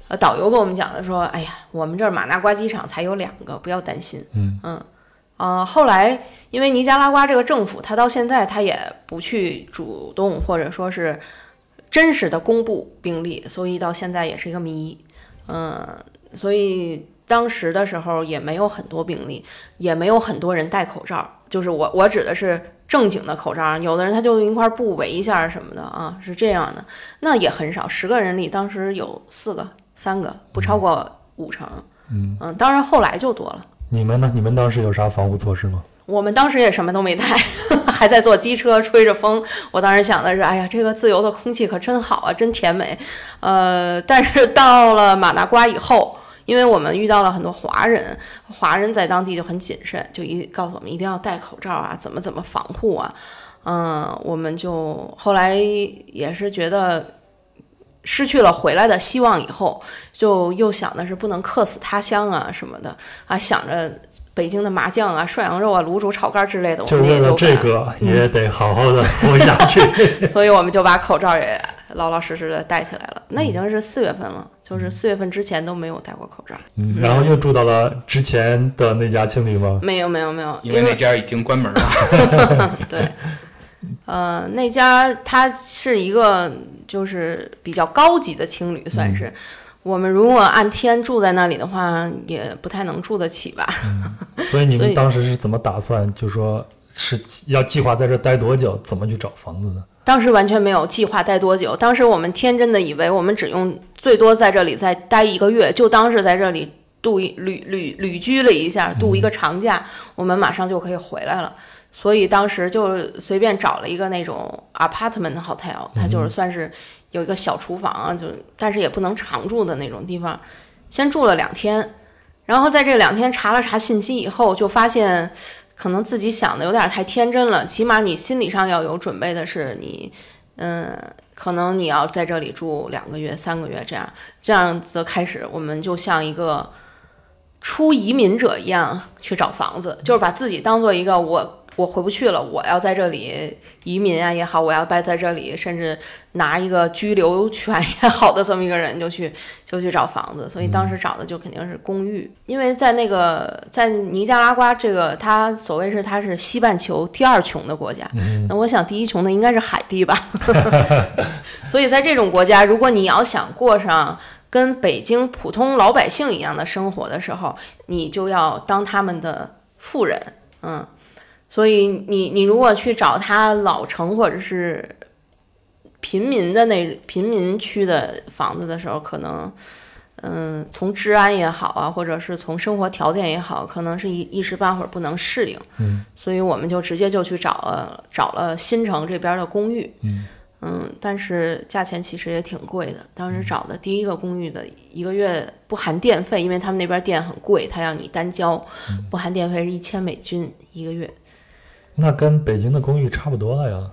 呃，导游跟我们讲的说，哎呀，我们这儿马纳瓜机场才有两个，不要担心。
嗯
嗯，呃，后来因为尼加拉瓜这个政府，他到现在他也不去主动或者说是真实的公布病例，所以到现在也是一个谜。嗯，所以当时的时候也没有很多病例，也没有很多人戴口罩。就是我我指的是正经的口罩，有的人他就用一块布围一下什么的啊，是这样的，那也很少。十个人里当时有四个、三个，不超过五成。
嗯
嗯，当然后来就多了。
你们呢？你们当时有啥防护措施吗？
我们当时也什么都没带，*laughs* 还在坐机车吹着风。我当时想的是，哎呀，这个自由的空气可真好啊，真甜美。呃，*laughs* 但是到了马纳瓜以后，因为我们遇到了很多华人，华人在当地就很谨慎，就一告诉我们一定要戴口罩啊，怎么怎么防护啊。嗯，我们就后来也是觉得失去了回来的希望，以后就又想的是不能客死他乡啊什么的啊，想着。北京的麻酱啊、涮羊肉啊、卤煮、炒肝之类的，我们也就
这个也得好好的活下 *laughs* 去。*laughs*
所以我们就把口罩也老老实实的戴起来了。那已经是四月份了，就是四月份之前都没有戴过口罩。
嗯，然后又住到了之前的那家青旅吗？
没有，没有，没有，
因为那家已经关门
了。*laughs* 对，呃，那家它是一个就是比较高级的青旅，算是。我们如果按天住在那里的话，也不太能住得起吧。
所以你们当时是怎么打算？就说是要计划在这待多久？怎么去找房子呢？
当时完全没有计划待多久。当时我们天真的以为，我们只用最多在这里再待一个月，就当是在这里度一旅旅旅居了一下，度一个长假，我们马上就可以回来了。所以当时就随便找了一个那种 apartment hotel，它就是算是。有一个小厨房啊，就但是也不能常住的那种地方，先住了两天，然后在这两天查了查信息以后，就发现可能自己想的有点太天真了。起码你心理上要有准备的是，你嗯，可能你要在这里住两个月、三个月这样，这样子开始，我们就像一个出移民者一样去找房子，就是把自己当做一个我我回不去了，我要在这里移民啊也好，我要待在这里，甚至拿一个居留权也好的这么一个人就去就去找房子，所以当时找的就肯定是公寓，因为在那个在尼加拉瓜这个，它所谓是它是西半球第二穷的国家，那我想第一穷的应该是海地吧，*laughs* 所以在这种国家，如果你要想过上跟北京普通老百姓一样的生活的时候，你就要当他们的富人，嗯。所以你你如果去找他老城或者是平民的那贫民区的房子的时候，可能嗯从治安也好啊，或者是从生活条件也好，可能是一一时半会儿不能适应。
嗯，
所以我们就直接就去找了找了新城这边的公寓。
嗯
嗯，但是价钱其实也挺贵的。当时找的第一个公寓的一个月不含电费，因为他们那边电很贵，他要你单交，不含电费是一千美金一个月。
那跟北京的公寓差不多了呀。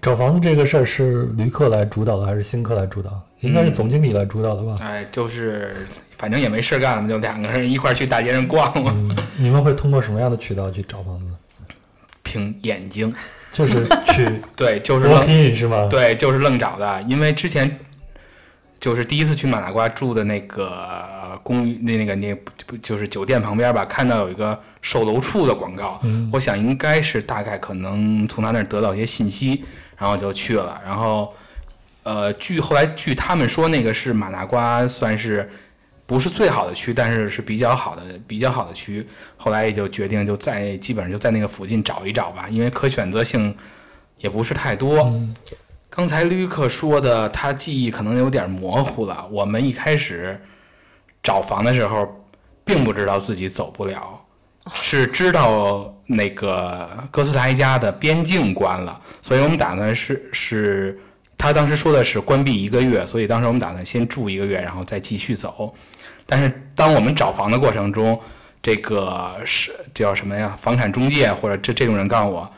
找房子这个事儿是旅客来主导的还是新客来主导？应该是总经理来主导的吧？
哎，就是反正也没事干，就两个人一块儿去大街上逛嘛。
嗯，*laughs* 你们会通过什么样的渠道去找房子？
凭眼睛，
就是去 *laughs*
对，就是
罗
愣，
拼是吗？
对，就是愣找的。因为之前就是第一次去马拿瓜住的那个公寓，那那个那不就是酒店旁边吧，看到有一个售楼处的广告，
嗯
我想应该是大概可能从他那儿得到一些信息，然后就去了。然后，呃，据后来据他们说，那个是马拿瓜算是不是最好的区，但是是比较好的比较好的区。后来也就决定就在基本上就在那个附近找一找吧，因为可选择性也不是太多。
嗯
刚才吕克说的，他记忆可能有点模糊了。我们一开始找房的时候，并不知道自己走不了，是知道那个哥斯达黎加的边境关了，所以我们打算是是，他当时说的是关闭一个月，所以当时我们打算先住一个月，然后再继续走。但是当我们找房的过程中，这个是叫什么呀？房产中介或者这这种人告诉我。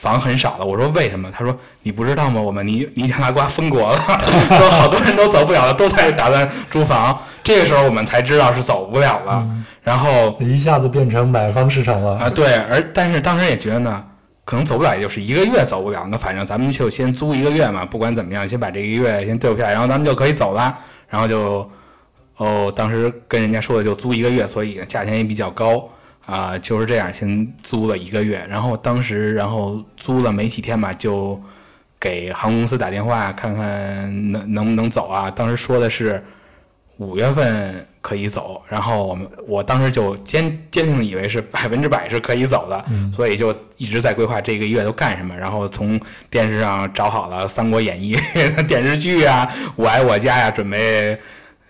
房很少了，我说为什么？他说你不知道吗？我们尼尼加拉瓜封国了，*laughs* 说好多人都走不了了，都在打算租房。这个时候我们才知道是走不了了。然后
一下子变成买方市场了。
啊，对，而但是当时也觉得呢，可能走不了，也就是一个月走不了。那反正咱们就先租一个月嘛，不管怎么样，先把这一个月先对付下来，然后咱们就可以走了。然后就哦，当时跟人家说的就租一个月，所以价钱也比较高。啊、就是这样，先租了一个月，然后当时，然后租了没几天吧，就给航空公司打电话，看看能能不能走啊。当时说的是五月份可以走，然后我们我当时就坚坚定的以为是百分之百是可以走的，所以就一直在规划这个月都干什么，然后从电视上找好了《三国演义》*laughs* 电视剧啊，《我爱我家》呀，准备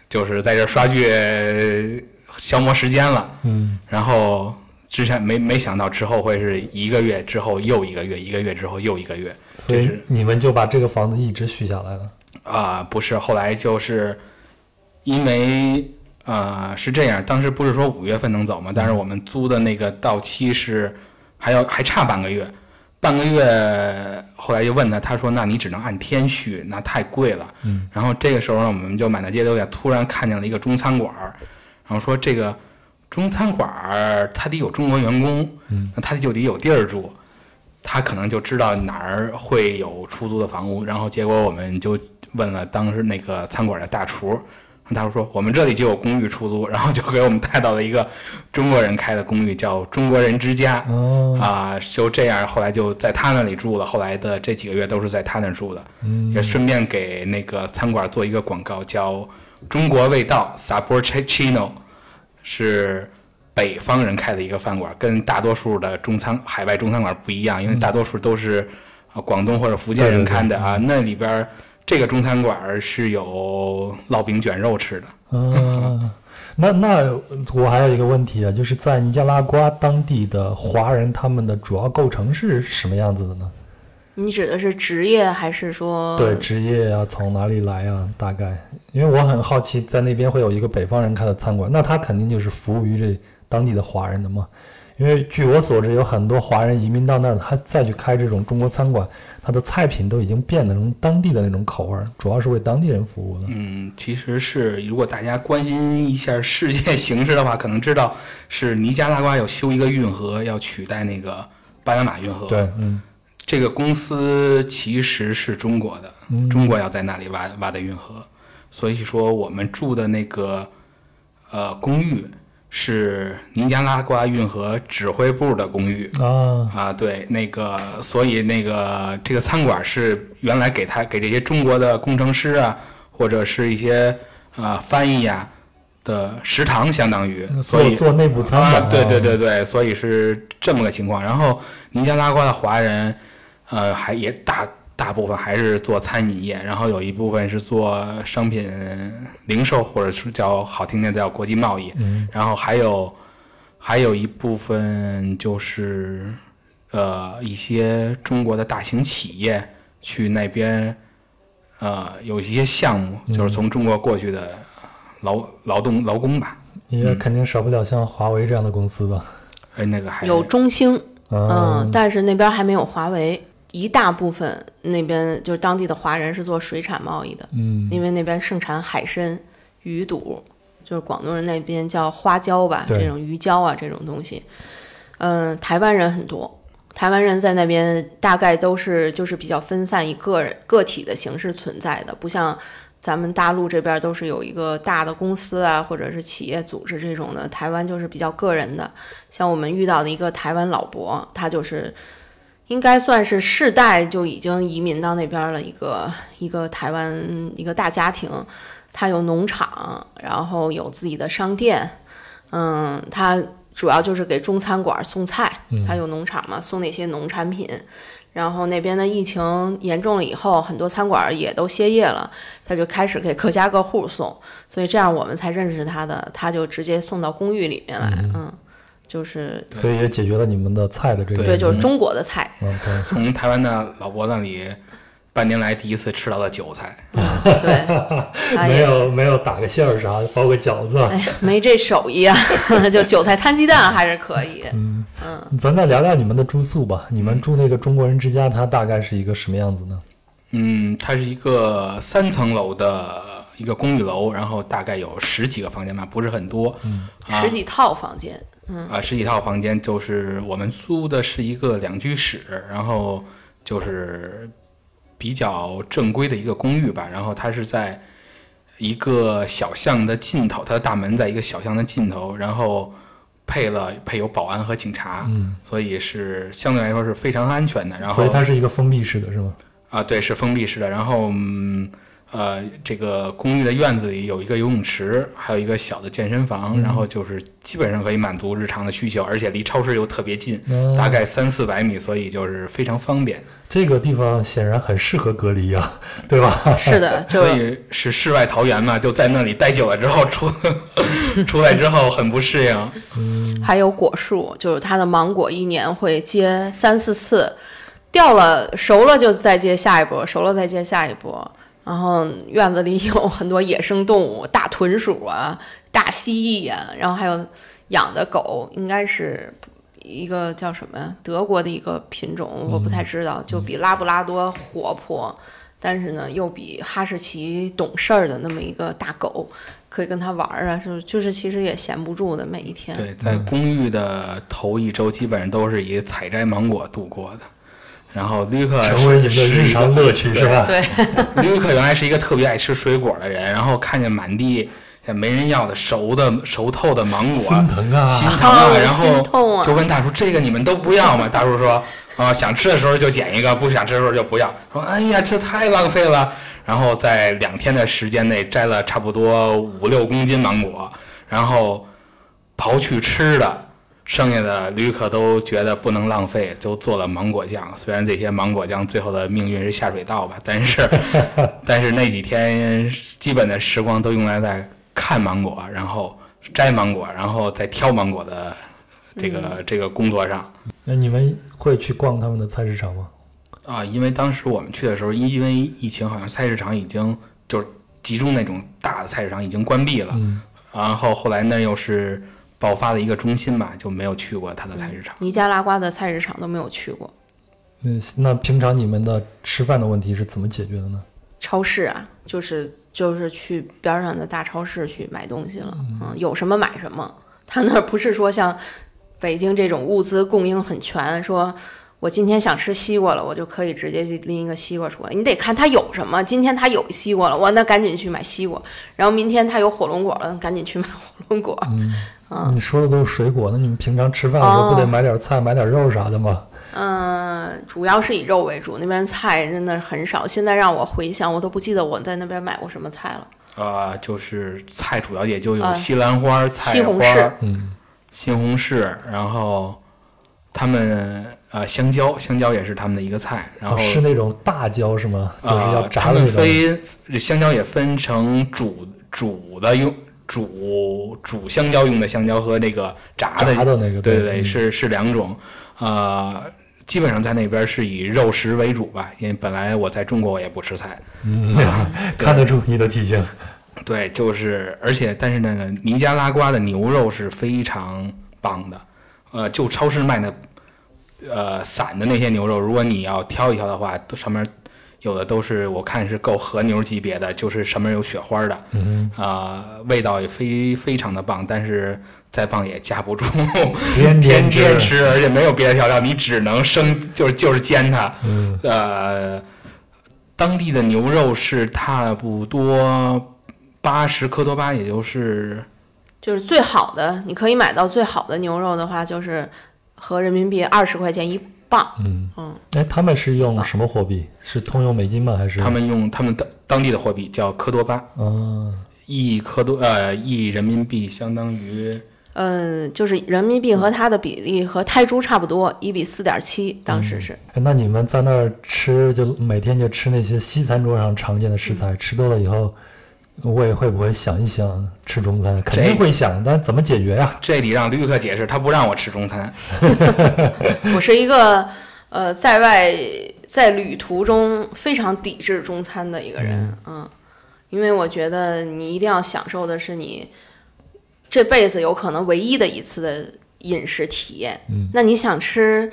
就是在这刷剧消磨时间了。
嗯，
然后之前没没想到之后会是一个月之后又一个月，一个月之后又一个月，
所以你们就把这个房子一直续下来了。
啊、不是，后来就是因为呃是这样，当时不是说五月份能走吗？但是我们租的那个到期是还要还差半个月，半个月后来就问他，他说那你只能按天续，那太贵了。
嗯，
然后这个时候呢，我们就满大街溜达，突然看见了一个中餐馆儿，然后说这个中餐馆儿它得有中国员工，
嗯，
那他就得有地儿住。他可能就知道哪儿会有出租的房屋，然后结果我们就问了当时那个餐馆的大厨，大厨说我们这里就有公寓出租，然后就给我们带到了一个中国人开的公寓，叫中国人之家。
哦，
啊，就这样，后来就在他那里住了。后来的这几个月都是在他那儿住的，
嗯
也顺便给那个餐馆做一个广告，叫“中国味道 Saporcino”，是北方人开的一个饭馆，跟大多数的中餐海外中餐馆不一样，因为大多数都是啊广东或者福建人开的啊，那里边儿这个中餐馆是有烙饼卷肉吃的。
嗯，那那我还有一个问题啊，就是在尼加拉瓜当地的华人，他们的主要构成是什么样子的呢？
你指的是职业还是说？
对，职业啊，从哪里来啊？大概，因为我很好奇，在那边会有一个北方人开的餐馆，那他肯定就是服务于这当地的华人的嘛。因为据我所知，有很多华人移民到那儿，他再去开这种中国餐馆，他的菜品都已经变得成当地的那种口味儿，主要是为当地人服务的。
嗯，其实是如果大家关心一下世界形势的话，可能知道是尼加拉瓜要修一个运河，要取代那个巴拿马运河。
对，嗯
这个公司其实是中国的，
嗯。
中国要在那里挖挖的运河，所以说我们住的那个呃公寓是尼加拉瓜运河指挥部的公寓
啊，
啊，对，那个所以那个这个餐馆是原来给他给这些中国的工程师啊，或者是一些呃翻译啊的食堂，相当于，所以
做做内部餐
啊，对对对对，所以是这么个情况。然后尼加拉瓜的华人，呃，还也大大部分还是做餐饮业，然后有一部分是做商品零售，或者是叫好听点叫国际贸易。
嗯
然后还有还有一部分就是呃一些中国的大型企业去那边呃有一些项目，就是从中国过去的劳劳动劳工吧。
也肯定少不了像华为这样的公司吧，
哎，那个还
有中兴，
啊
嗯，，但是那边还没有华为。一大部分那边就是当地的华人是做水产贸易的，
嗯
因为那边盛产海参、鱼肚，就是广东人那边叫花椒吧，这种鱼胶啊这种东西。嗯，台湾人很多，台湾人在那边大概都是就是比较分散，以个人个体的形式存在的，不像咱们大陆这边都是有一个大的公司啊，或者是企业组织这种的。台湾就是比较个人的，像我们遇到的一个台湾老伯，他就是。应该算是世代就已经移民到那边了，一个一个台湾一个大家庭，他有农场，然后有自己的商店，嗯，他主要就是给中餐馆送菜，他有农场嘛，送那些农产品。然后那边的疫情严重了以后，很多餐馆也都歇业了，他就开始给各家各户送，所以这样我们才认识他的，他就直接送到公寓里面来，嗯，就是
所以也解决了你们的菜的这个
对，就是中国的菜，
嗯对，*laughs*
从台湾的老伯那里半年来第一次吃到的韭菜。
对，*laughs*
没
也
有没有打个馅儿啥，包个饺子。
哎呀，没这手艺啊，*laughs* 就韭菜摊鸡蛋还是可以。
嗯咱再聊聊你们的住宿吧。你们住那个中国人之家，它大概是一个什么样子呢？
嗯，它是一个三层楼的一个公寓楼，然后大概有十几个房间吧，不是很多。嗯啊
十几套房间，
啊，十几套房间，就是我们租的是一个两居室，然后就是比较正规的一个公寓吧。然后它是在一个小巷的尽头，它的大门在一个小巷的尽头，然后配了配有保安和警察，
嗯，
所以是相对来说是非常安全的。然后
所以它是一个封闭式的，是吗？
啊，对，是封闭式的。然后，嗯，呃，这个公寓的院子里有一个游泳池，还有一个小的健身房，然后就是基本上可以满足日常的需求，而且离超市又特别近，
嗯
大概三四百米，所以就是非常方便。
这个地方显然很适合隔离啊，*laughs* 对吧？
是的，*laughs*
所以是世外桃源嘛，就在那里待久了之后出 *laughs* 出来之后很不适应。
还有果树，就是它的芒果一年会结三四次，掉了熟了就再结下一波，熟了再结下一波。然后院子里有很多野生动物，大豚鼠啊、大蜥蜴呀、然后还有养的狗，应该是一个叫什么呀？德国的一个品种，我不太知道，就比拉布拉多活泼，但是呢又比哈士奇懂事儿的那么一个大狗，可以跟它玩儿啊，就是就是其实也闲不住的每一天。
对，在公寓的头一周基本上都是以采摘芒果度过的。然后旅客
成为你们的日常乐趣，是吧？
对，*laughs*
吕克原来是一个特别爱吃水果的人，然后看见满地没人要的熟的熟透的芒果，
心疼啊！
心疼啊，
哦
然
心痛啊
后就问大叔：“这个你们都不要吗？”大叔说：“啊，想吃的时候就捡一个，不想吃的时候就不要。”说：“哎呀，这太浪费了。”然后在两天的时间内摘了差不多五六公斤芒果，然后刨去吃的，剩下的旅客都觉得不能浪费，都做了芒果酱。虽然这些芒果酱最后的命运是下水道吧，但是 *laughs* 但是那几天基本的时光都用来在看芒果，然后摘芒果，然后再挑芒果的这个、这个工作上。
那你们会去逛他们的菜市场吗？
啊，因为当时我们去的时候，因为疫情，好像菜市场已经就是集中那种大的菜市场已经关闭了，
嗯，
然后后来那又是爆发的一个中心吧，就没有去过它的菜市场。
尼加拉瓜的菜市场都没有去过。
那那平常你们的吃饭的问题是怎么解决的呢？
超市啊，就是就是去边儿上的大超市去买东西了，嗯，有什么买什么。他那儿不是说像北京这种物资供应很全，说我今天想吃西瓜了，我就可以直接去拎一个西瓜出来。你得看它有什么，今天它有西瓜了，我那赶紧去买西瓜。然后明天它有火龙果了，赶紧去买火龙果。
你说的都是水果，那你们平常吃饭的时候不得买点菜、买点肉啥的吗？
嗯，主要是以肉为主，那边菜真的很少。现在让我回想，我都不记得我在那边买过什么菜了。
呃，就是菜主要也就有
啊
西兰花、菜
西红柿
花、
嗯，
西红柿，然后他们呃香蕉，香蕉也是他们的一个菜，然后
哦是那种大椒是吗？就是要
呃，他们
炸的那种。
分香蕉也分成煮煮的用煮煮香蕉用的香蕉和那个炸的
炸的那个
对对，
对嗯
是是两种。呃，基本上在那边是以肉食为主吧，因为本来我在中国我也不吃菜。
嗯，*laughs* 看得出你的体型。*laughs*
对，就是而且但是那个尼加拉瓜的牛肉是非常棒的，呃，就超市卖的呃散的那些牛肉，如果你要挑一挑的话，都上面有的都是我看是够和牛级别的，就是上面有雪花的，
嗯
啊、味道也非非常的棒，但是再棒也架不住
天
天
天吃。
天吃，而且没有别的调料，你只能生就是就是煎它，
嗯。
呃，当地的牛肉是差不多八十科多巴，也就是
就是最好的，你可以买到最好的牛肉的话，就是合人民币二十块钱一磅。
嗯
嗯，
哎，他们是用什么货币？是通用美金吗？还是
他们用他们当当地的货币叫科多巴，
嗯
一科多呃一人民币相当于
嗯，就是人民币和它的比例和泰铢差不多，一比四点七，当时是。
哎那你们在那儿吃，就每天就吃那些西餐桌上常见的食
嗯
材，吃多了以后，胃会不会想一想吃中餐？肯定会想，但怎么解决呀？
这得让旅客解释，他不让我吃中餐。*laughs*
我是一个呃，在外在旅途中非常抵制中餐的一个人，嗯，因为我觉得你一定要享受的是你这辈子有可能唯一的一次的饮食体验。
嗯，
那你想吃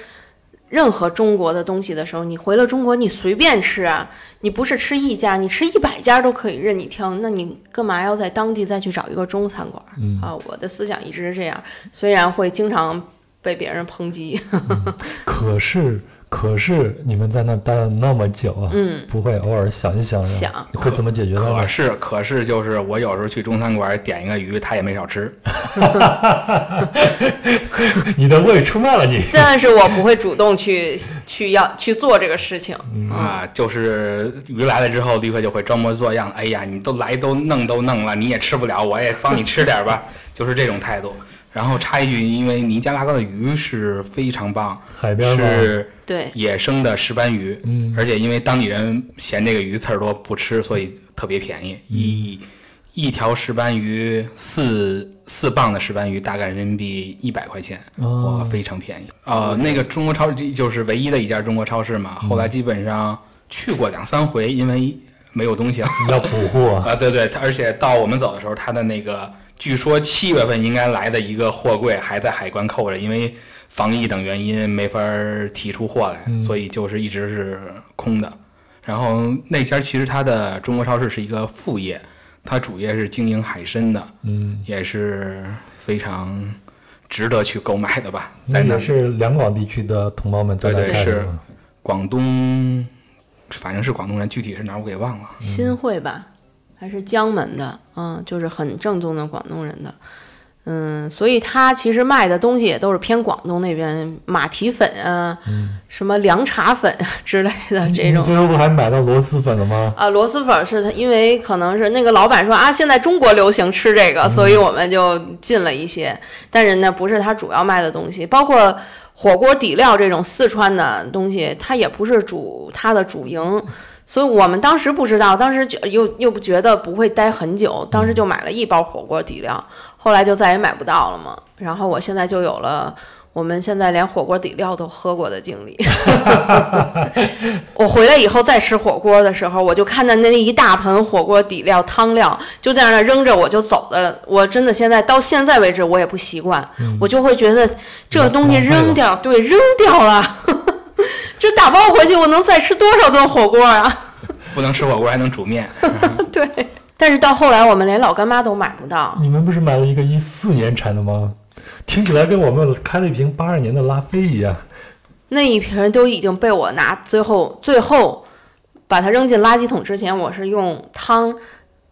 任何中国的东西的时候，你回了中国你随便吃啊，你不是吃一家，你吃一百家都可以任你挑，那你干嘛要在当地再去找一个中餐馆？
嗯
啊，我的思想一直是这样，虽然会经常被别人抨击。*laughs*
可是可是你们在那待了那么久啊，
嗯，
不会偶尔想一想，
想
你会怎么解决呢？
可是可是就是我有时候去中餐馆点一个鱼，他也没少吃。*laughs*
你的胃出卖了你。*laughs*
但是我不会主动去去要去做这个事情。
啊，就是鱼来了之后，立刻就会装模作样。哎呀，你都来都弄都弄了，你也吃不了，我也帮你吃点吧，*laughs* 就是这种态度。然后插一句，因为尼加拉瓜的鱼是非常棒，
海边？
是
对，
野生的石斑鱼，
嗯
而且因为当地人嫌这个鱼刺儿多不吃，所以特别便宜。一一条石斑鱼四四磅的石斑鱼，大概人民币一百块钱，
哦
哇，非常便宜。呃，那个中国超市就是唯一的一家中国超市嘛，后来基本上去过两三回，因为没有东西了。
要补货，*laughs*
啊，对对，而且到我们走的时候，他的那个据说七月份应该来的一个货柜还在海关扣着，因为防疫等原因没法儿提出货来，所以就是一直是空的。然后那家其实它的中国超市是一个副业，它主业是经营海参的，
嗯，
也是非常值得去购买的吧。在那
那是两广地区的同胞们在那
对对是广东，反正是广东人，具体是哪儿我给忘了。
新会吧，还是江门的，嗯，就是很正宗的广东人的。嗯，所以他其实卖的东西也都是偏广东那边马蹄粉啊，什么凉茶粉啊 *laughs* 之类的这种。
最后不还买到螺蛳粉了吗？
啊，螺蛳粉是他，因为可能是那个老板说啊，现在中国流行吃这个，所以我们就进了一些。但是呢，不是他主要卖的东西，包括火锅底料这种四川的东西，它也不是主它的主营。所以我们当时不知道，当时觉又又不觉得不会待很久，当时就买了一包火锅底料，后来就再也买不到了嘛。然后我现在就有了。我们现在连火锅底料都喝过的经历，*laughs* 我回来以后再吃火锅的时候，我就看到那一大盆火锅底料汤料就在那扔着，我就走的。我真的现在到现在为止，我也不习惯，我就会觉得这个东西扔掉，对，扔掉了。*laughs* 这打包回去，我能再吃多少顿火锅啊？*laughs*
不能吃火锅还能煮面，*laughs*
对。但是到后来，我们连老干妈都买不到。
你们不是买了一个一四年产的吗？听起来跟我们开了一瓶八二年的拉菲一样。
那一瓶都已经被我拿，最后最后把它扔进垃圾桶之前，我是用汤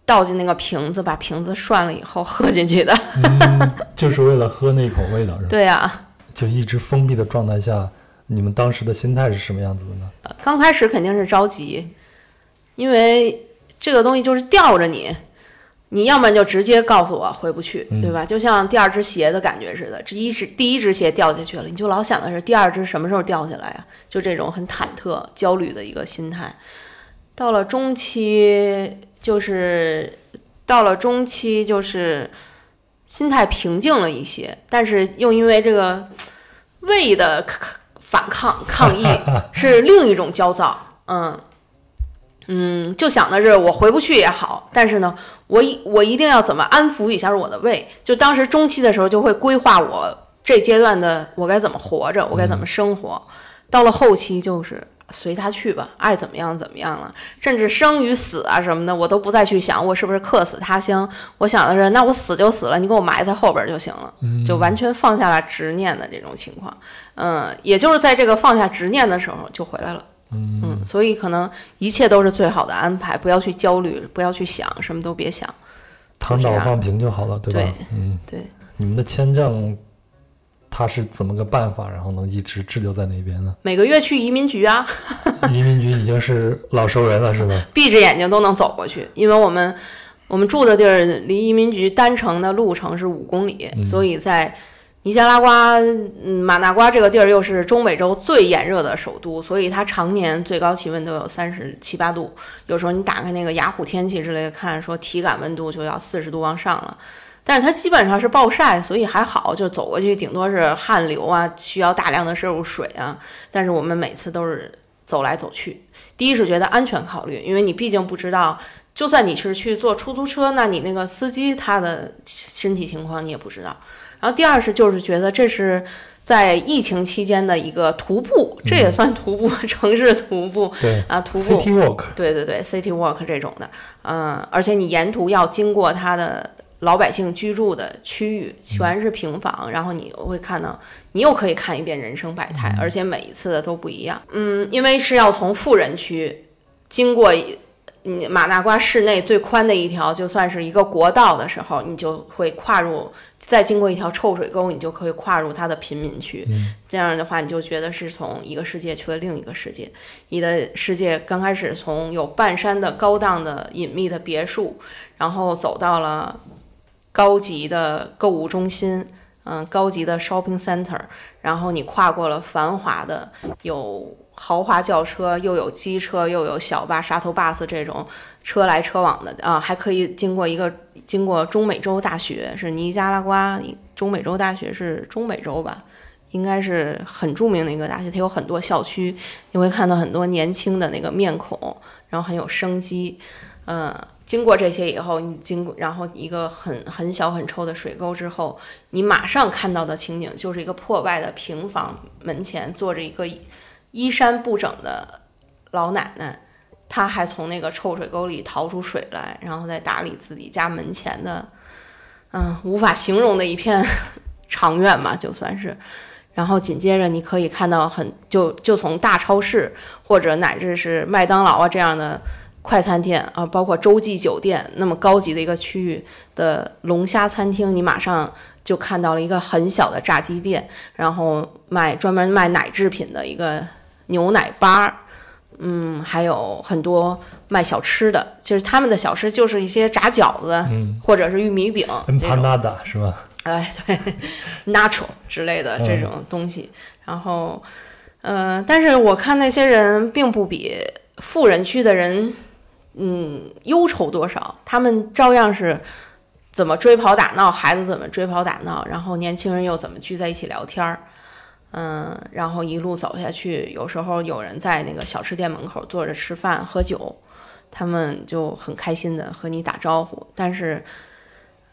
倒进那个瓶子，把瓶子涮了以后喝进去的。
嗯，就是为了喝那口味道，是吧？
对呀、
就一直封闭的状态下，你们当时的心态是什么样子的呢？
刚开始肯定是着急，因为这个东西就是吊着你，你要么就直接告诉我回不去，对吧？就像第二只鞋的感觉似的，这一只第一只鞋掉下去了，你就老想的是第二只什么时候掉下来啊？就这种很忐忑、焦虑的一个心态。到了中期，就是到了中期，就是心态平静了一些，但是又因为这个胃的抗反抗抗议 *laughs* 是另一种焦躁，嗯嗯，就想的是我回不去也好，但是呢，我一我一定要怎么安抚一下我的胃，就当时中期的时候就会规划我这阶段的我该怎么活着，我该怎么生活，到了后期就是。随他去吧，爱怎么样怎么样了。甚至生与死啊什么的，我都不再去想我是不是客死他乡。我想的是，那我死就死了，你给我埋在后边就行了，就完全放下了执念的这种情况。嗯，也就是在这个放下执念的时候就回来了。嗯，所以可能一切都是最好的安排，不要去焦虑，不要去想，什么都别想。
躺倒放平就好了，对吧？
对
嗯，
对，
你们的签证它是怎么个办法，然后能一直滞留在那边呢？
每个月去移民局啊，
移民局已经是老熟人了，是吧？
闭着眼睛都能走过去，因为我们我们住的地儿离移民局单程的路程是五公里，所以在尼加拉瓜、嗯马纳瓜这个地儿又是中美洲最炎热的首都，所以它常年最高气温都有三十七八度。有时候你打开那个雅虎天气之类的看，说体感温度就要四十度往上了。但是它基本上是暴晒，所以还好，就走过去顶多是汗流啊，需要大量的摄入水啊。但是我们每次都是走来走去，第一是觉得安全考虑，因为你毕竟不知道，就算你是去坐出租车，那你那个司机他的身体情况你也不知道。然后第二是就是觉得这是在疫情期间的一个徒步，这也算徒步，*laughs* 城市徒步
对
啊，徒步。
，City Walk，
对对对，city walk 这种的，嗯，而且你沿途要经过它的老百姓居住的区域，全是平房，然后你会看到，你又可以看一遍人生百态，而且每一次的都不一样。嗯，因为是要从富人区经过一。嗯，马纳瓜市内最宽的一条，就算是一个国道的时候，你就会跨入，再经过一条臭水沟，你就可以跨入它的贫民区。这样的话，你就觉得是从一个世界去了另一个世界。你的世界刚开始从有半山的高档的隐秘的别墅，然后走到了高级的购物中心，嗯，高级的 shopping center，然后你跨过了繁华的有豪华轿车，又有机车，又有小巴、沙头 bus 这种车来车往的啊，还可以经过一个经过中美洲大学，是尼加拉瓜中美洲大学是中美洲吧？应该是很著名的一个大学，它有很多校区，你会看到很多年轻的那个面孔，然后很有生机。嗯，经过这些以后，你经过然后一个很很小很臭的水沟之后，你马上看到的情景就是一个破败的平房门前坐着一个衣衫不整的老奶奶，她还从那个臭水沟里掏出水来，然后再打理自己家门前的，嗯，无法形容的一片长院嘛，就算是。然后紧接着你可以看到很就就从大超市或者乃至是麦当劳啊这样的快餐店啊，包括洲际酒店那么高级的一个区域的龙虾餐厅，你马上就看到了一个很小的炸鸡店，然后卖专门卖奶制品的一个牛奶吧。嗯，还有很多卖小吃的，就是他们的小吃就是一些炸饺子，
嗯
或者是玉米饼这种。
，Empanada 是吧？
哎，对，*laughs* nacho 之类的这种东西。然后，呃，但是我看那些人并不比富人区的人，嗯，忧愁多少。他们照样是怎么追跑打闹，孩子怎么追跑打闹，然后年轻人又怎么聚在一起聊天儿。嗯，然后一路走下去，有时候有人在那个小吃店门口坐着吃饭喝酒，他们就很开心的和你打招呼。但是，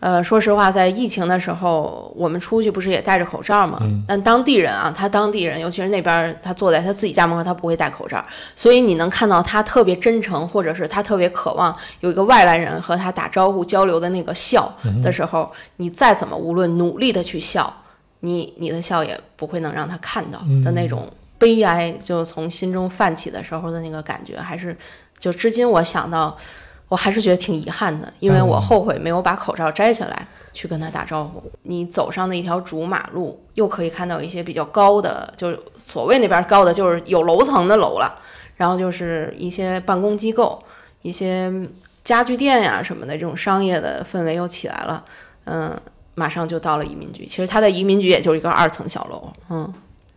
呃，说实话，在疫情的时候，我们出去不是也戴着口罩吗？但当地人啊，他当地人，尤其是那边他坐在他自己家门口，他不会戴口罩，所以你能看到他特别真诚，或者是他特别渴望有一个外来人和他打招呼交流的那个笑的时候，你再怎么无论努力的去笑，你你的笑也不会能让他看到的那种悲哀，就从心中泛起的时候的那个感觉，还是就至今我想到，我还是觉得挺遗憾的，因为我后悔没有把口罩摘下来去跟他打招呼。你走上的一条主马路，又可以看到一些比较高的，就是所谓那边高的，就是有楼层的楼了，然后就是一些办公机构、一些家具店呀什么的这种商业的氛围又起来了，嗯。马上就到了移民局，其实他的移民局也就是一个二层小楼，嗯。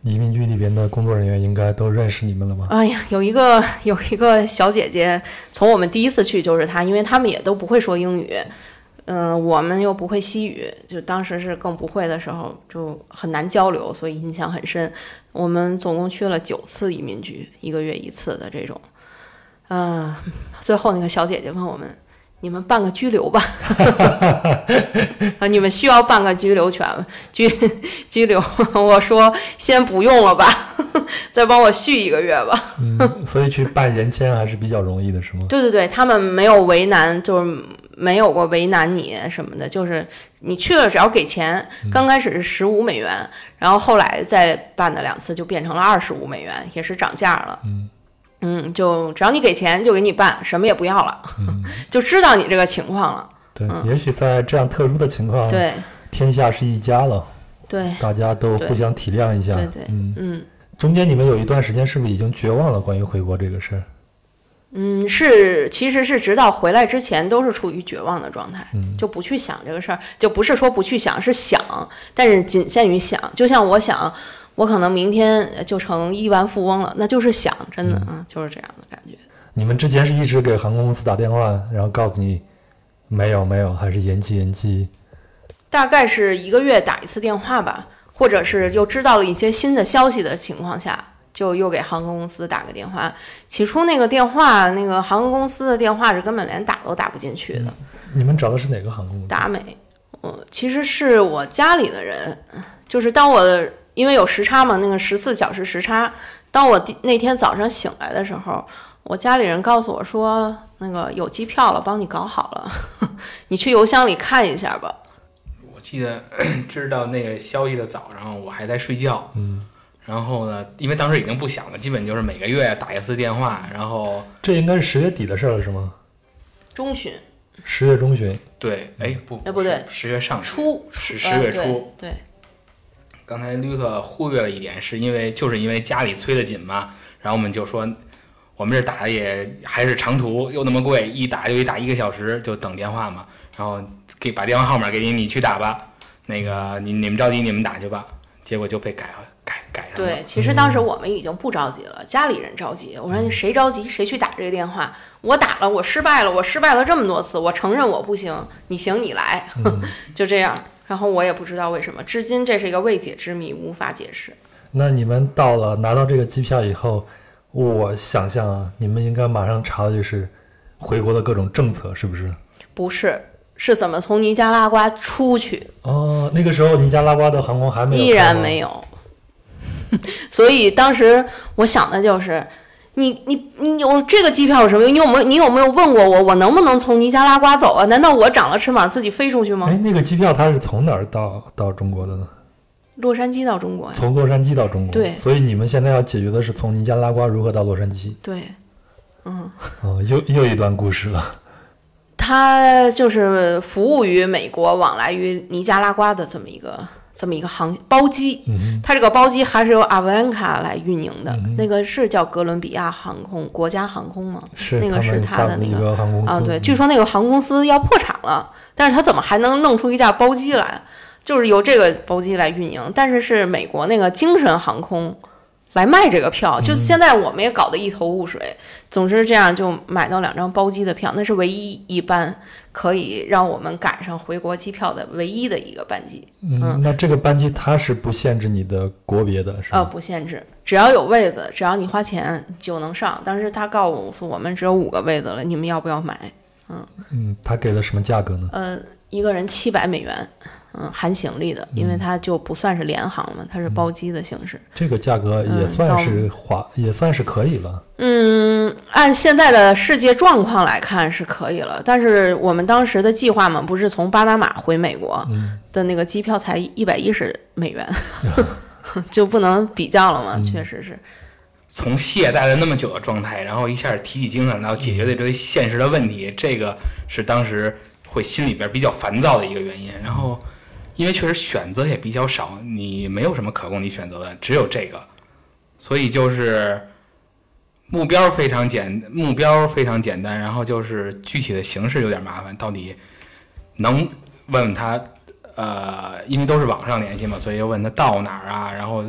移民局里边的工作人员应该都认识你们了吗？
哎呀，有一个 *laughs* 有一个小姐姐，从我们第一次去就是她，因为他们也都不会说英语，嗯，我们又不会西语，就当时是更不会的时候，就很难交流，所以印象很深。我们总共去了九次移民局，一个月一次的这种，嗯，最后那个小姐姐问我们。你们办个拘留吧，*laughs* 啊，你们需要办个拘留权拘拘留。*laughs* 我说先不用了吧，*laughs* 再帮我续一个月吧。
嗯，所以去办人签还是比较容易的，是吗？
对对对，他们没有为难，就是没有过为难你什么的，就是你去了只要给钱。刚开始是十五美元，然后后来再办的两次就变成了二十五美元，也是涨价了。
嗯。
嗯，就只要你给钱，就给你办，什么也不要了，*laughs* 就知道你这个情况了。
对，也许在这样特殊的情况，
对，
天下是一家了，
对，
大家都互相体谅一下。
对对，
嗯
嗯。
中间你们有一段时间是不是已经绝望了？关于回国这个事儿？
嗯，是，其实是直到回来之前都是处于绝望的状态，就不去想这个事儿，就不是说不去想，是想，但是仅限于想。就像我想。我可能明天就成亿万富翁了，那就是想，真的啊，就是这样的感觉。
你们之前是一直给航空公司打电话，然后告诉你没有没有，还是延期延期？
大概是一个月打一次电话吧，或者是又知道了一些新的消息的情况下，就又给航空公司打个电话。起初那个电话，那个航空公司的电话是根本连打都打不进去的。
你们找的是哪个航空公司？
达美。嗯，其实是我家里的人，就是当我。因为有时差嘛，那个十四小时时差。当我第那天早上醒来的时候，我家里人告诉我说，那个有机票了，帮你搞好了，*laughs* 你去邮箱里看一下吧。
我记得 *clears throat* 知道那个消息的早上，我还在睡觉。
嗯。
然后呢，因为当时已经不想了，基本就是每个月打一次电话。然后
这应该是十月底的事了，是吗？
中旬。
十月中旬。
对，哎不，
哎不对，
十月上
旬。初。
十十月初。
对。
刚才吕克忽略了一点，是因为就是因为家里催得紧嘛，然后我们就说，我们这打的也还是长途，又那么贵，一打就一打一个小时，就等电话嘛。然后给把电话号码给你，你去打吧。那个你你们着急，你们打去吧。结果就被改了，改改上
了。对，其实当时我们已经不着急了，家里人着急。我说谁着急谁去打这个电话。我打了，我失败了，我失败了这么多次，我承认我不行，你行你来，*laughs* 就这样。然后我也不知道为什么，至今这是一个未解之谜，无法解释。
那你们到了拿到这个机票以后，我想象啊，你们应该马上查的就是回国的各种政策，是不是？
不是，是怎么从尼加拉瓜出去？
哦，那个时候尼加拉瓜的航空还没有，
依然没有。*laughs* 所以当时我想的就是。你你你有这个机票有什么用？你有没有你有没有问过我，我能不能从尼加拉瓜走啊？难道我长了翅膀自己飞出去吗？
哎，那个机票它是从哪儿到到中国的呢？
洛杉矶到中国呀。
从洛杉矶到中国。
对。
所以你们现在要解决的是从尼加拉瓜如何到洛杉矶。
对。嗯。
哦，又又一段故事了。*laughs*
他就是服务于美国，往来于尼加拉瓜的这么一个。这么一个航包机，它这个包机还是由阿维安卡来运营的，那个是叫哥伦比亚航空国家航空吗？
是，
那个是它的那
个
啊，对，据说那个航空公司要破产了，但是它怎么还能弄出一架包机来？就是由这个包机来运营，但是是美国那个精神航空。来卖这个票，就现在我们也搞得一头雾水。总之，这样就买到两张包机的票，那是唯一一班可以让我们赶上回国机票的唯一的一个班机。
嗯，那这个班机它是不限制你的国别的，是吧？
呃，不限制，只要有位子，只要你花钱就能上。但是他告诉我们只有五个位子了，你们要不要买？
嗯嗯，他给了什么价格呢？
呃，一个人七百美元。嗯，含行李的，因为它就不算是联航嘛，它是包机的形式。
这个价格也
嗯
算是划，也算是可以了。
嗯，按现在的世界状况来看是可以了，但是我们当时的计划嘛，不是从巴拿马回美国
嗯
的那个机票才一百一十美元，*laughs* *laughs* 就不能比较了嘛，确实是。
从懈怠了那么久的状态，然后一下提起精神然后，解决的这些现实的问题，这个是当时会心里边比较烦躁的一个原因。然后，因为确实选择也比较少，你没有什么可供你选择的，只有这个，所以就是目标非常简，目标非常简单，然后就是具体的形式有点麻烦，到底能问问他，呃，因为都是网上联系嘛，所以要问他到哪儿啊，然后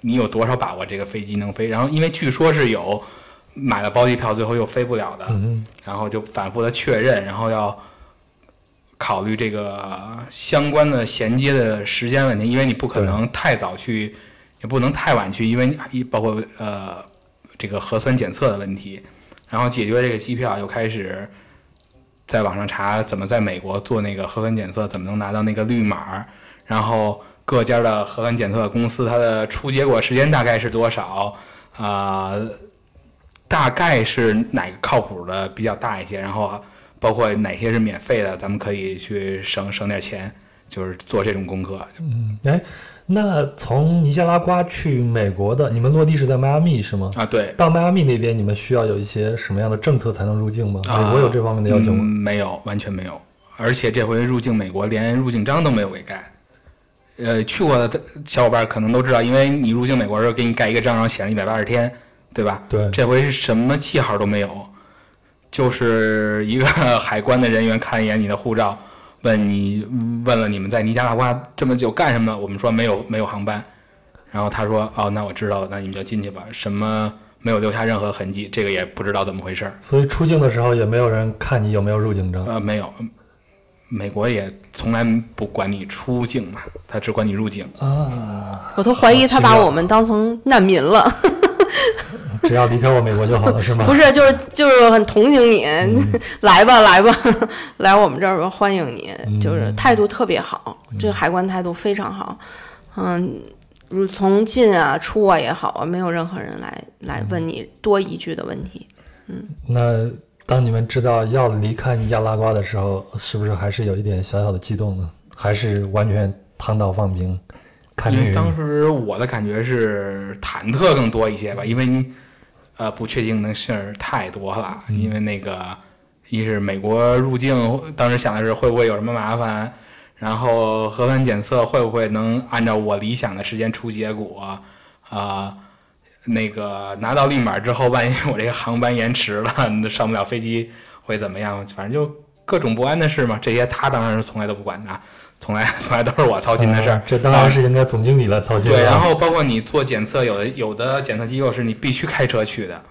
你有多少把握这个飞机能飞？然后因为据说是有买了包机票，最后又飞不了的，
嗯，
然后就反复的确认，然后要考虑这个相关的衔接的时间问题，因为你不可能太早去，也不能太晚去，因为一包括呃这个核酸检测的问题，然后解决这个机票，又开始在网上查怎么在美国做那个核酸检测，怎么能拿到那个绿码，然后各家的核酸检测公司它的出结果时间大概是多少？啊、大概是哪个靠谱的比较大一些，然后包括哪些是免费的，咱们可以去省省点钱，就是做这种功课。
嗯哎，那从尼加拉瓜去美国的，你们落地是在迈阿密是吗？
啊，对，
到迈阿密那边，你们需要有一些什么样的政策才能入境吗？美国有这方面的要求
嗯
吗？
没有，完全没有。而且这回入境美国，连入境章都没有给盖。呃，去过的小伙伴可能都知道，因为你入境美国的时候给你盖一个章，然后写上一百八十天，对吧？
对，
这回是什么记号都没有，就是一个海关的人员看一眼你的护照，问你问了你们在尼加拉瓜这么久干什么？我们说没有没有航班，然后他说哦，那我知道了，那你们就进去吧。什么没有留下任何痕迹，这个也不知道怎么回事儿。
所以出境的时候也没有人看你有没有入境证。
呃，没有，美国也从来不管你出境嘛，他只管你入境。
啊，
我都怀疑他把我们当成难民了，*laughs*
只要离开我美国就好了，是吗？
不是，就是就是很同情你，来吧 *laughs* 来吧，*laughs* 来我们这儿吧，欢迎你，就是态度特别好，这个海关态度非常好，嗯，如从进啊出啊也好啊，没有任何人来来问你多一句的问题。嗯。
那当你们知道要离开尼加拉瓜的时候，是不是还是有一点小小的激动呢？还是完全躺倒放平，看
为当时我的感觉是忐忑更多一些吧，因为你呃不确定的事儿太多了。因为那个一是美国入境，当时想的是会不会有什么麻烦，然后核酸检测会不会能按照我理想的时间出结果啊、那个拿到绿码之后，万一我这个航班延迟了，上不了飞机会怎么样？反正就各种不安的事嘛。这些他当然是从来都不管的，从来 *laughs* 从来都是我操心的事儿。
啊这当然是应该总经理来操心了。
对，然后包括你做检测，有的有的检测机构是你必须开车去的，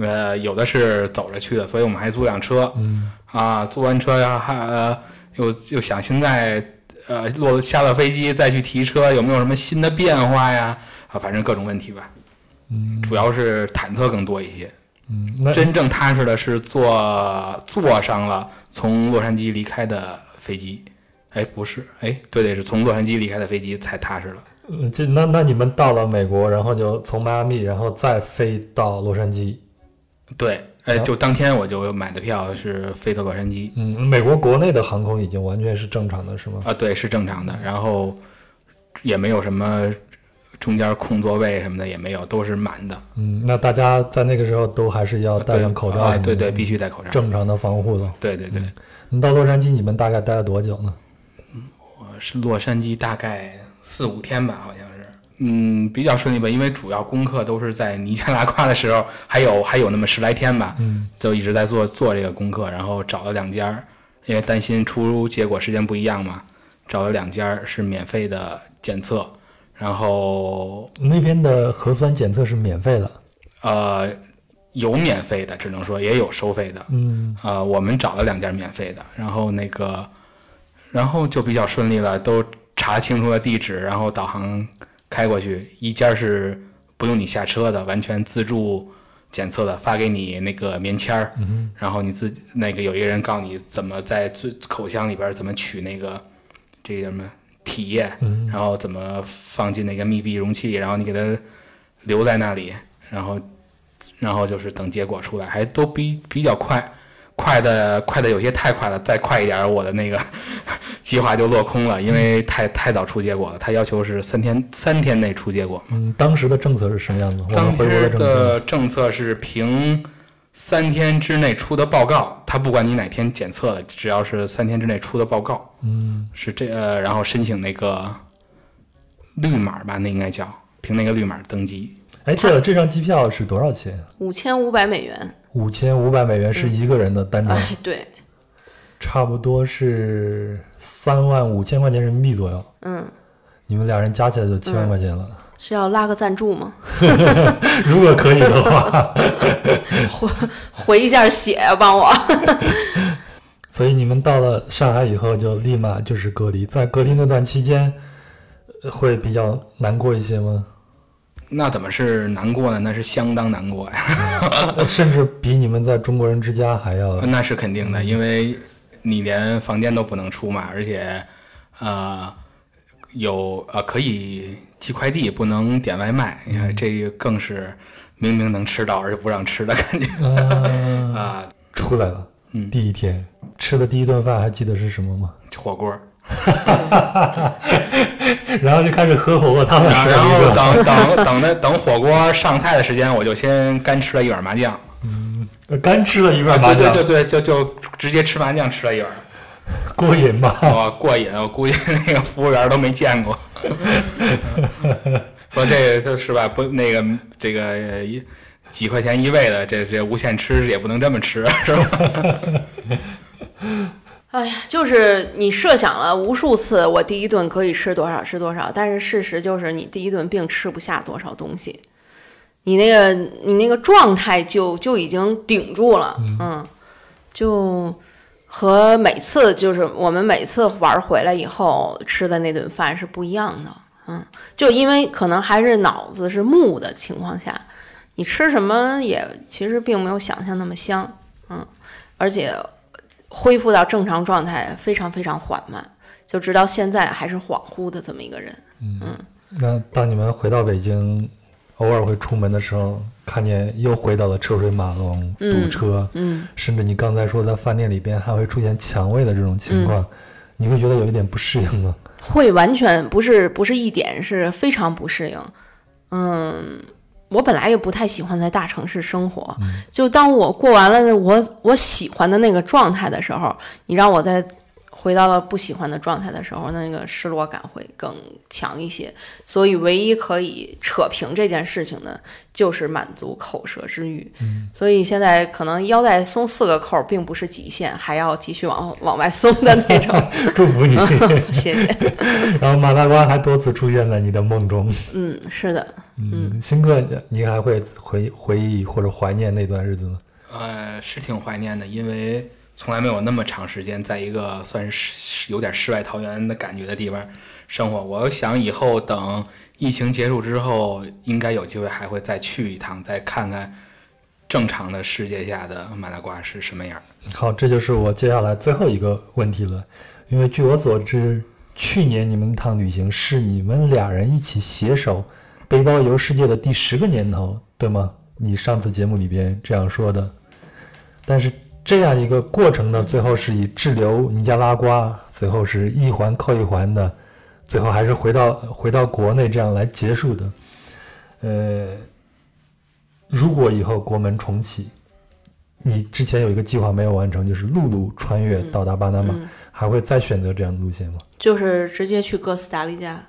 呃，有的是走着去的，所以我们还租辆车。
嗯，
啊，租完车呀，还呃又又想现在呃落下了飞机再去提车，有没有什么新的变化呀？啊，反正各种问题吧。
嗯
主要是忐忑更多一些。
嗯，那
真正踏实的是坐坐上了从洛杉矶离开的飞机。哎，不是，哎，对对，是从洛杉矶离开的飞机才踏实了。
嗯这那那你们到了美国，然后就从迈阿密，然后再飞到洛杉矶。
对，哎，就当天我就买的票是飞到洛杉矶
嗯，美国国内的航空已经完全是正常的，是吗？
啊，对，是正常的，然后也没有什么中间空座位什么的也没有，都是满的。
嗯，那大家在那个时候都还是要戴上口罩
啊，
什么的
对对，必须戴口罩。
正常的防护的。
对对对，
你到洛杉矶，你们大概待了多久呢？
我是洛杉矶大概四五天吧，好像是。嗯，比较顺利吧，因为主要功课都是在尼加拉瓜的时候，还有 *laughs* 还有那么十来天吧，
嗯，
就一直在做做这个功课，然后找了两家儿，因为担心出结果时间不一样嘛，找了两家儿是免费的检测，然后
那边的核酸检测是免费的。
呃有免费的，只能说也有收费的，
嗯。
呃，我们找了两家免费的，然后那个，然后就比较顺利了，都查清楚了地址，然后导航开过去，一家是不用你下车的，完全自助检测的，发给你那个棉签儿，
嗯
然后你自己那个有一个人告诉你怎么在最口腔里边怎么取那个这个什么体液，
嗯
然后怎么放进那个密闭容器，然后你给它留在那里，然后然后就是等结果出来，还都比比较快，快的快的有些太快了，再快一点我的那个 *laughs* 计划就落空了，因为太太早出结果了，他要求是三天三天内出结果。
嗯，当时的政策是什么样子？
当时，的政策是凭三天之内出的报告，他不管你哪天检测的，只要是三天之内出的报告，
嗯，
是这呃，然后申请那个绿码吧，那应该叫凭那个绿码登机。
哎，对了，这张机票是多少钱？
五千五百美元。
五千五百美元是一个人的单张，
哎，对，
差不多是三万五千块钱人民币左右。
嗯，
你们俩人加起来就七万块钱了。
是要拉个赞助吗？*laughs*
如果可以的话，*laughs*
回回一下血啊，帮我。*laughs*
所以你们到了上海以后就立马就是隔离，在隔离那段期间呃会比较难过一些吗？
那怎么是难过呢？那是相当难过呀，
甚至比你们在中国人之家还要
那是肯定的，因为你连房间都不能出嘛，而且呃有呃可以寄快递，不能点外卖，你看这个更是明明能吃到，而且不让吃的感觉
啊
啊。
出来了。
嗯
第一天吃的第一顿饭还记得是什么吗？
火锅，*laughs* *laughs*
然后就开始喝火锅汤了，
然后。等等等的等火锅上菜的时间，我就先干吃了一碗麻酱，嗯
干吃了一碗麻
啊对
酱，
对对对，就就直接吃麻酱吃了一碗，*laughs*
过瘾吧？
哇，过瘾！我估计那个服务员都没见过。说这个就是吧，不那个这个呃一几块钱一位的，这这无限吃也不能这么吃，是吧？*laughs*
哎呀，就是你设想了无数次，我第一顿可以吃多少吃多少，但是事实就是你第一顿并吃不下多少东西，你那个你那个状态就就已经顶住了，嗯，就和每次就是我们每次玩回来以后吃的那顿饭是不一样的，嗯，就因为可能还是脑子是木的情况下，你吃什么也其实并没有想象那么香，嗯，而且。恢复到正常状态非常非常缓慢，就直到现在还是恍惚的这么一个人。
嗯那当你们回到北京，偶尔会出门的时候，看见又回到了车水马龙、堵车，
嗯，
甚至你刚才说在饭店里边还会出现抢位的这种情况，你会觉得有一点不适应吗？
会完全不是不是一点，是非常不适应。嗯，我本来也不太喜欢在大城市生活，就当我过完了我我喜欢的那个状态的时候，你让我再回到了不喜欢的状态的时候，那个失落感会更强一些。所以，唯一可以扯平这件事情的，就是满足口舌之欲。所以现在可能腰带松四个扣，并不是极限，还要继续往往外松的那种。*laughs*
祝福你。*laughs*
谢谢。
然后马大瓜还多次出现在你的梦中。*laughs*
嗯，是的。
嗯，新哥，你还会回回忆或者怀念那段日子吗？
呃，是挺怀念的，因为从来没有那么长时间在一个算是有点世外桃源的感觉的地方生活。我想以后等疫情结束之后，应该有机会还会再去一趟，再看看正常的世界下的马大瓜是什么样。
好，这就是我接下来最后一个问题了。因为据我所知，去年你们那趟旅行是你们俩人一起携手背包游世界的第十个年头，对吗？你上次节目里边这样说的。但是这样一个过程呢，最后是以滞留尼加拉瓜，最后是一环扣一环的，最后还是回到回到国内这样来结束的。呃，如果以后国门重启，你之前有一个计划没有完成，就是陆路穿越到达巴拿马，
嗯
还会再选择这样的路线吗？
就是直接去哥斯达黎加。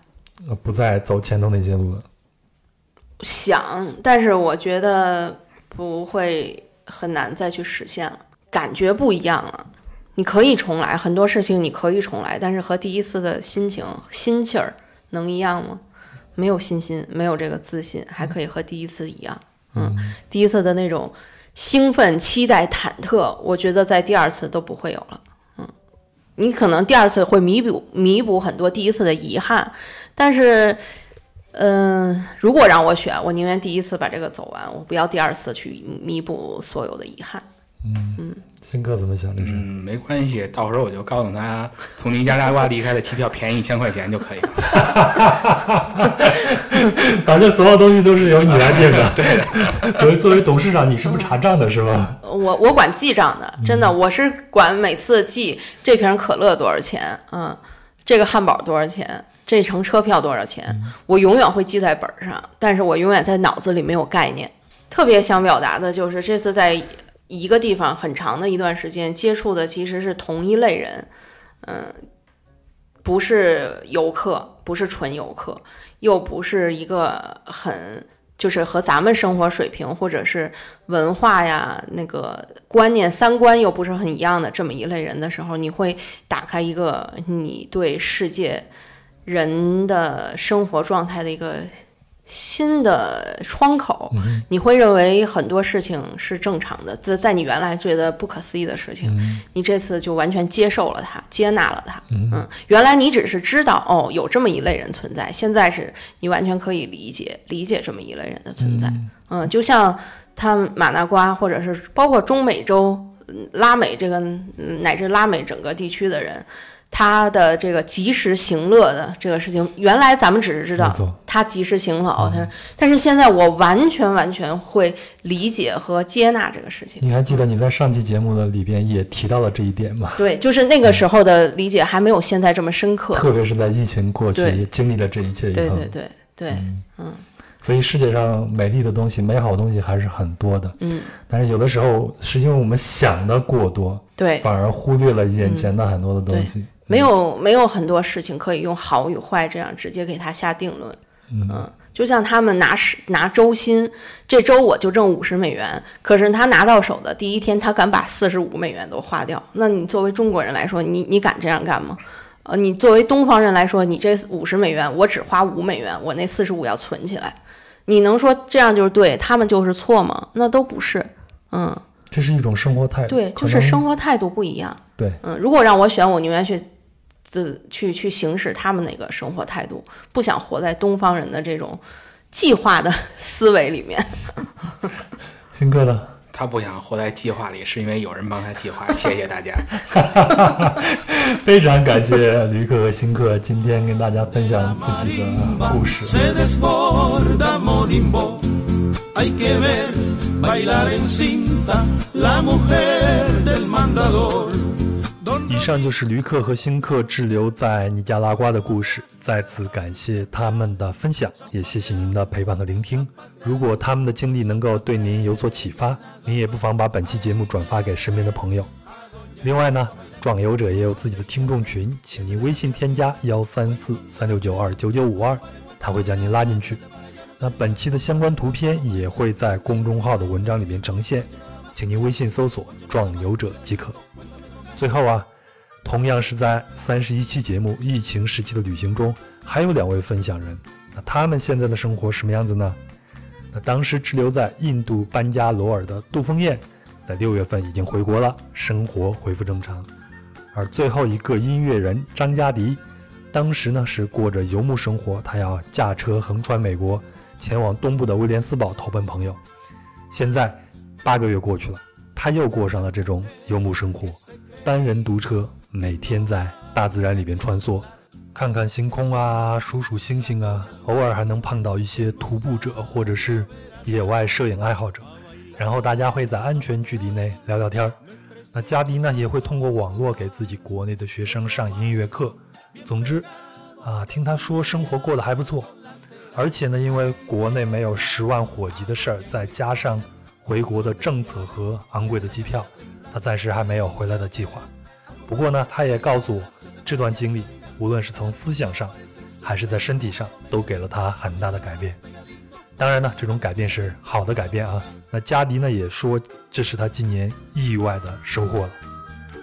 呃，不再走前头那些路了。
想，但是我觉得不会很难再去实现了，感觉不一样了。你可以重来，很多事情你可以重来，但是和第一次的心情、心气儿能一样吗？没有信心，没有这个自信，还可以和第一次一样。嗯，第一次的那种兴奋、期待、忐忑，我觉得在第二次都不会有了。嗯，你可能第二次会弥补弥补很多第一次的遗憾，但是。嗯，如果让我选，我宁愿第一次把这个走完，我不要第二次去弥补所有的遗憾。
嗯，新哥怎么想？这是
嗯，没关系，到时候我就告诉他，*laughs* 从尼加拉瓜离开的机票便宜一千块钱就可以了。*laughs*
反正所有东西都是由你来定的。*laughs* 对，作为作为董事长，你是不查账的是吧？
我我管记账的，真的，我是管每次记这瓶可乐多少钱，嗯，这个汉堡多少钱，这程车票多少钱，我永远会记在本儿上，但是我永远在脑子里没有概念。特别想表达的就是这次在一个地方很长的一段时间接触的其实是同一类人，嗯，不是游客，不是纯游客，又不是一个很就是和咱们生活水平或者是文化呀那个观念三观又不是很一样的这么一类人的时候，你会打开一个你对世界人的生活状态的一个新的窗口，你会认为很多事情是正常的，在在你原来觉得不可思议的事情，你这次就完全接受了它，接纳了它。嗯，原来你只是知道哦有这么一类人存在，现在是你完全可以理解理解这么一类人的存在。嗯，就像他马那瓜，或者是包括中美洲、嗯拉美这个嗯乃至拉美整个地区的人。他的这个及时行乐的这个事情，原来咱们只是知道他及时行乐，他但是现在我完全完全会理解和接纳这个事情。
你还记得你在上期节目的里边也提到了这一点吗？*laughs*
对，就是那个时候的理解还没有现在这么深刻。
特别是在疫情过去，也经历了这一切以后，
对对对对，
所以世界上美丽的东西、美好的东西还是很多的。
嗯，
但是有的时候是因为我们想的过多，
对，
反而忽略了眼前的很多的东西。
没有没有很多事情可以用好与坏这样直接给他下定论。嗯，就像他们拿十拿周薪，这周我就挣五十美元，可是他拿到手的第一天，他敢把四十五美元都花掉。那你作为中国人来说，你你敢这样干吗？呃，你作为东方人来说，你这五十美元我只花五美元，我那四十五要存起来，你能说这样就是对，他们就是错吗？那都不是。嗯，
这是一种生活态度，
对，就是生活态度不一样。
对，
嗯，如果让我选，我宁愿去自去去行使他们那个生活态度，不想活在东方人的这种计划的 *laughs* 思维里面。
新哥呢？
他不想活在计划里，是因为有人帮他计划。谢谢大家。*laughs*
非常感谢驴客和新客今天跟大家分享自己的故事。以上就是驴客和新客滞留在尼加拉瓜的故事，再次感谢他们的分享，也谢谢您的陪伴和聆听。如果他们的经历能够对您有所启发，您也不妨把本期节目转发给身边的朋友。另外呢，壮游者也有自己的听众群，请您微信添加幺三四三六九二九九五二，他会将您拉进去。那本期的相关图片也会在公众号的文章里面呈现，请您微信搜索“壮游者”即可。最后啊，同样是在三十一期节目疫情时期的旅行中，还有两位分享人。那他们现在的生活什么样子呢？那当时滞留在印度班加罗尔的杜峰燕，在六月份已经回国了，生活恢复正常。而最后一个音乐人张嘉迪，当时呢是过着游牧生活，他要驾车横穿美国，前往东部的威廉斯堡投奔朋友。现在八个月过去了，他又过上了这种游牧生活，单人独车，每天在大自然里边穿梭，看看星空啊，数数星星啊，偶尔还能碰到一些徒步者或者是野外摄影爱好者，然后大家会在安全距离内聊聊天儿。那加迪呢也会通过网络给自己国内的学生上音乐课。总之，啊，听他说生活过得还不错，而且呢，因为国内没有十万火急的事儿，再加上回国的政策和昂贵的机票，他暂时还没有回来的计划。不过呢，他也告诉我，这段经历无论是从思想上，还是在身体上，都给了他很大的改变。当然呢，这种改变是好的改变啊。那加迪呢也说，这是他今年意外的收获了。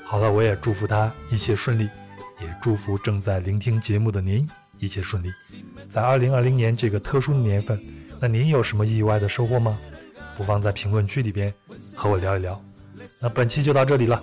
好了，我也祝福他一切顺利，也祝福正在聆听节目的您一切顺利。在二零二零年这个特殊的年份，那您有什么意外的收获吗？不妨在评论区里边和我聊一聊。那本期就到这里了，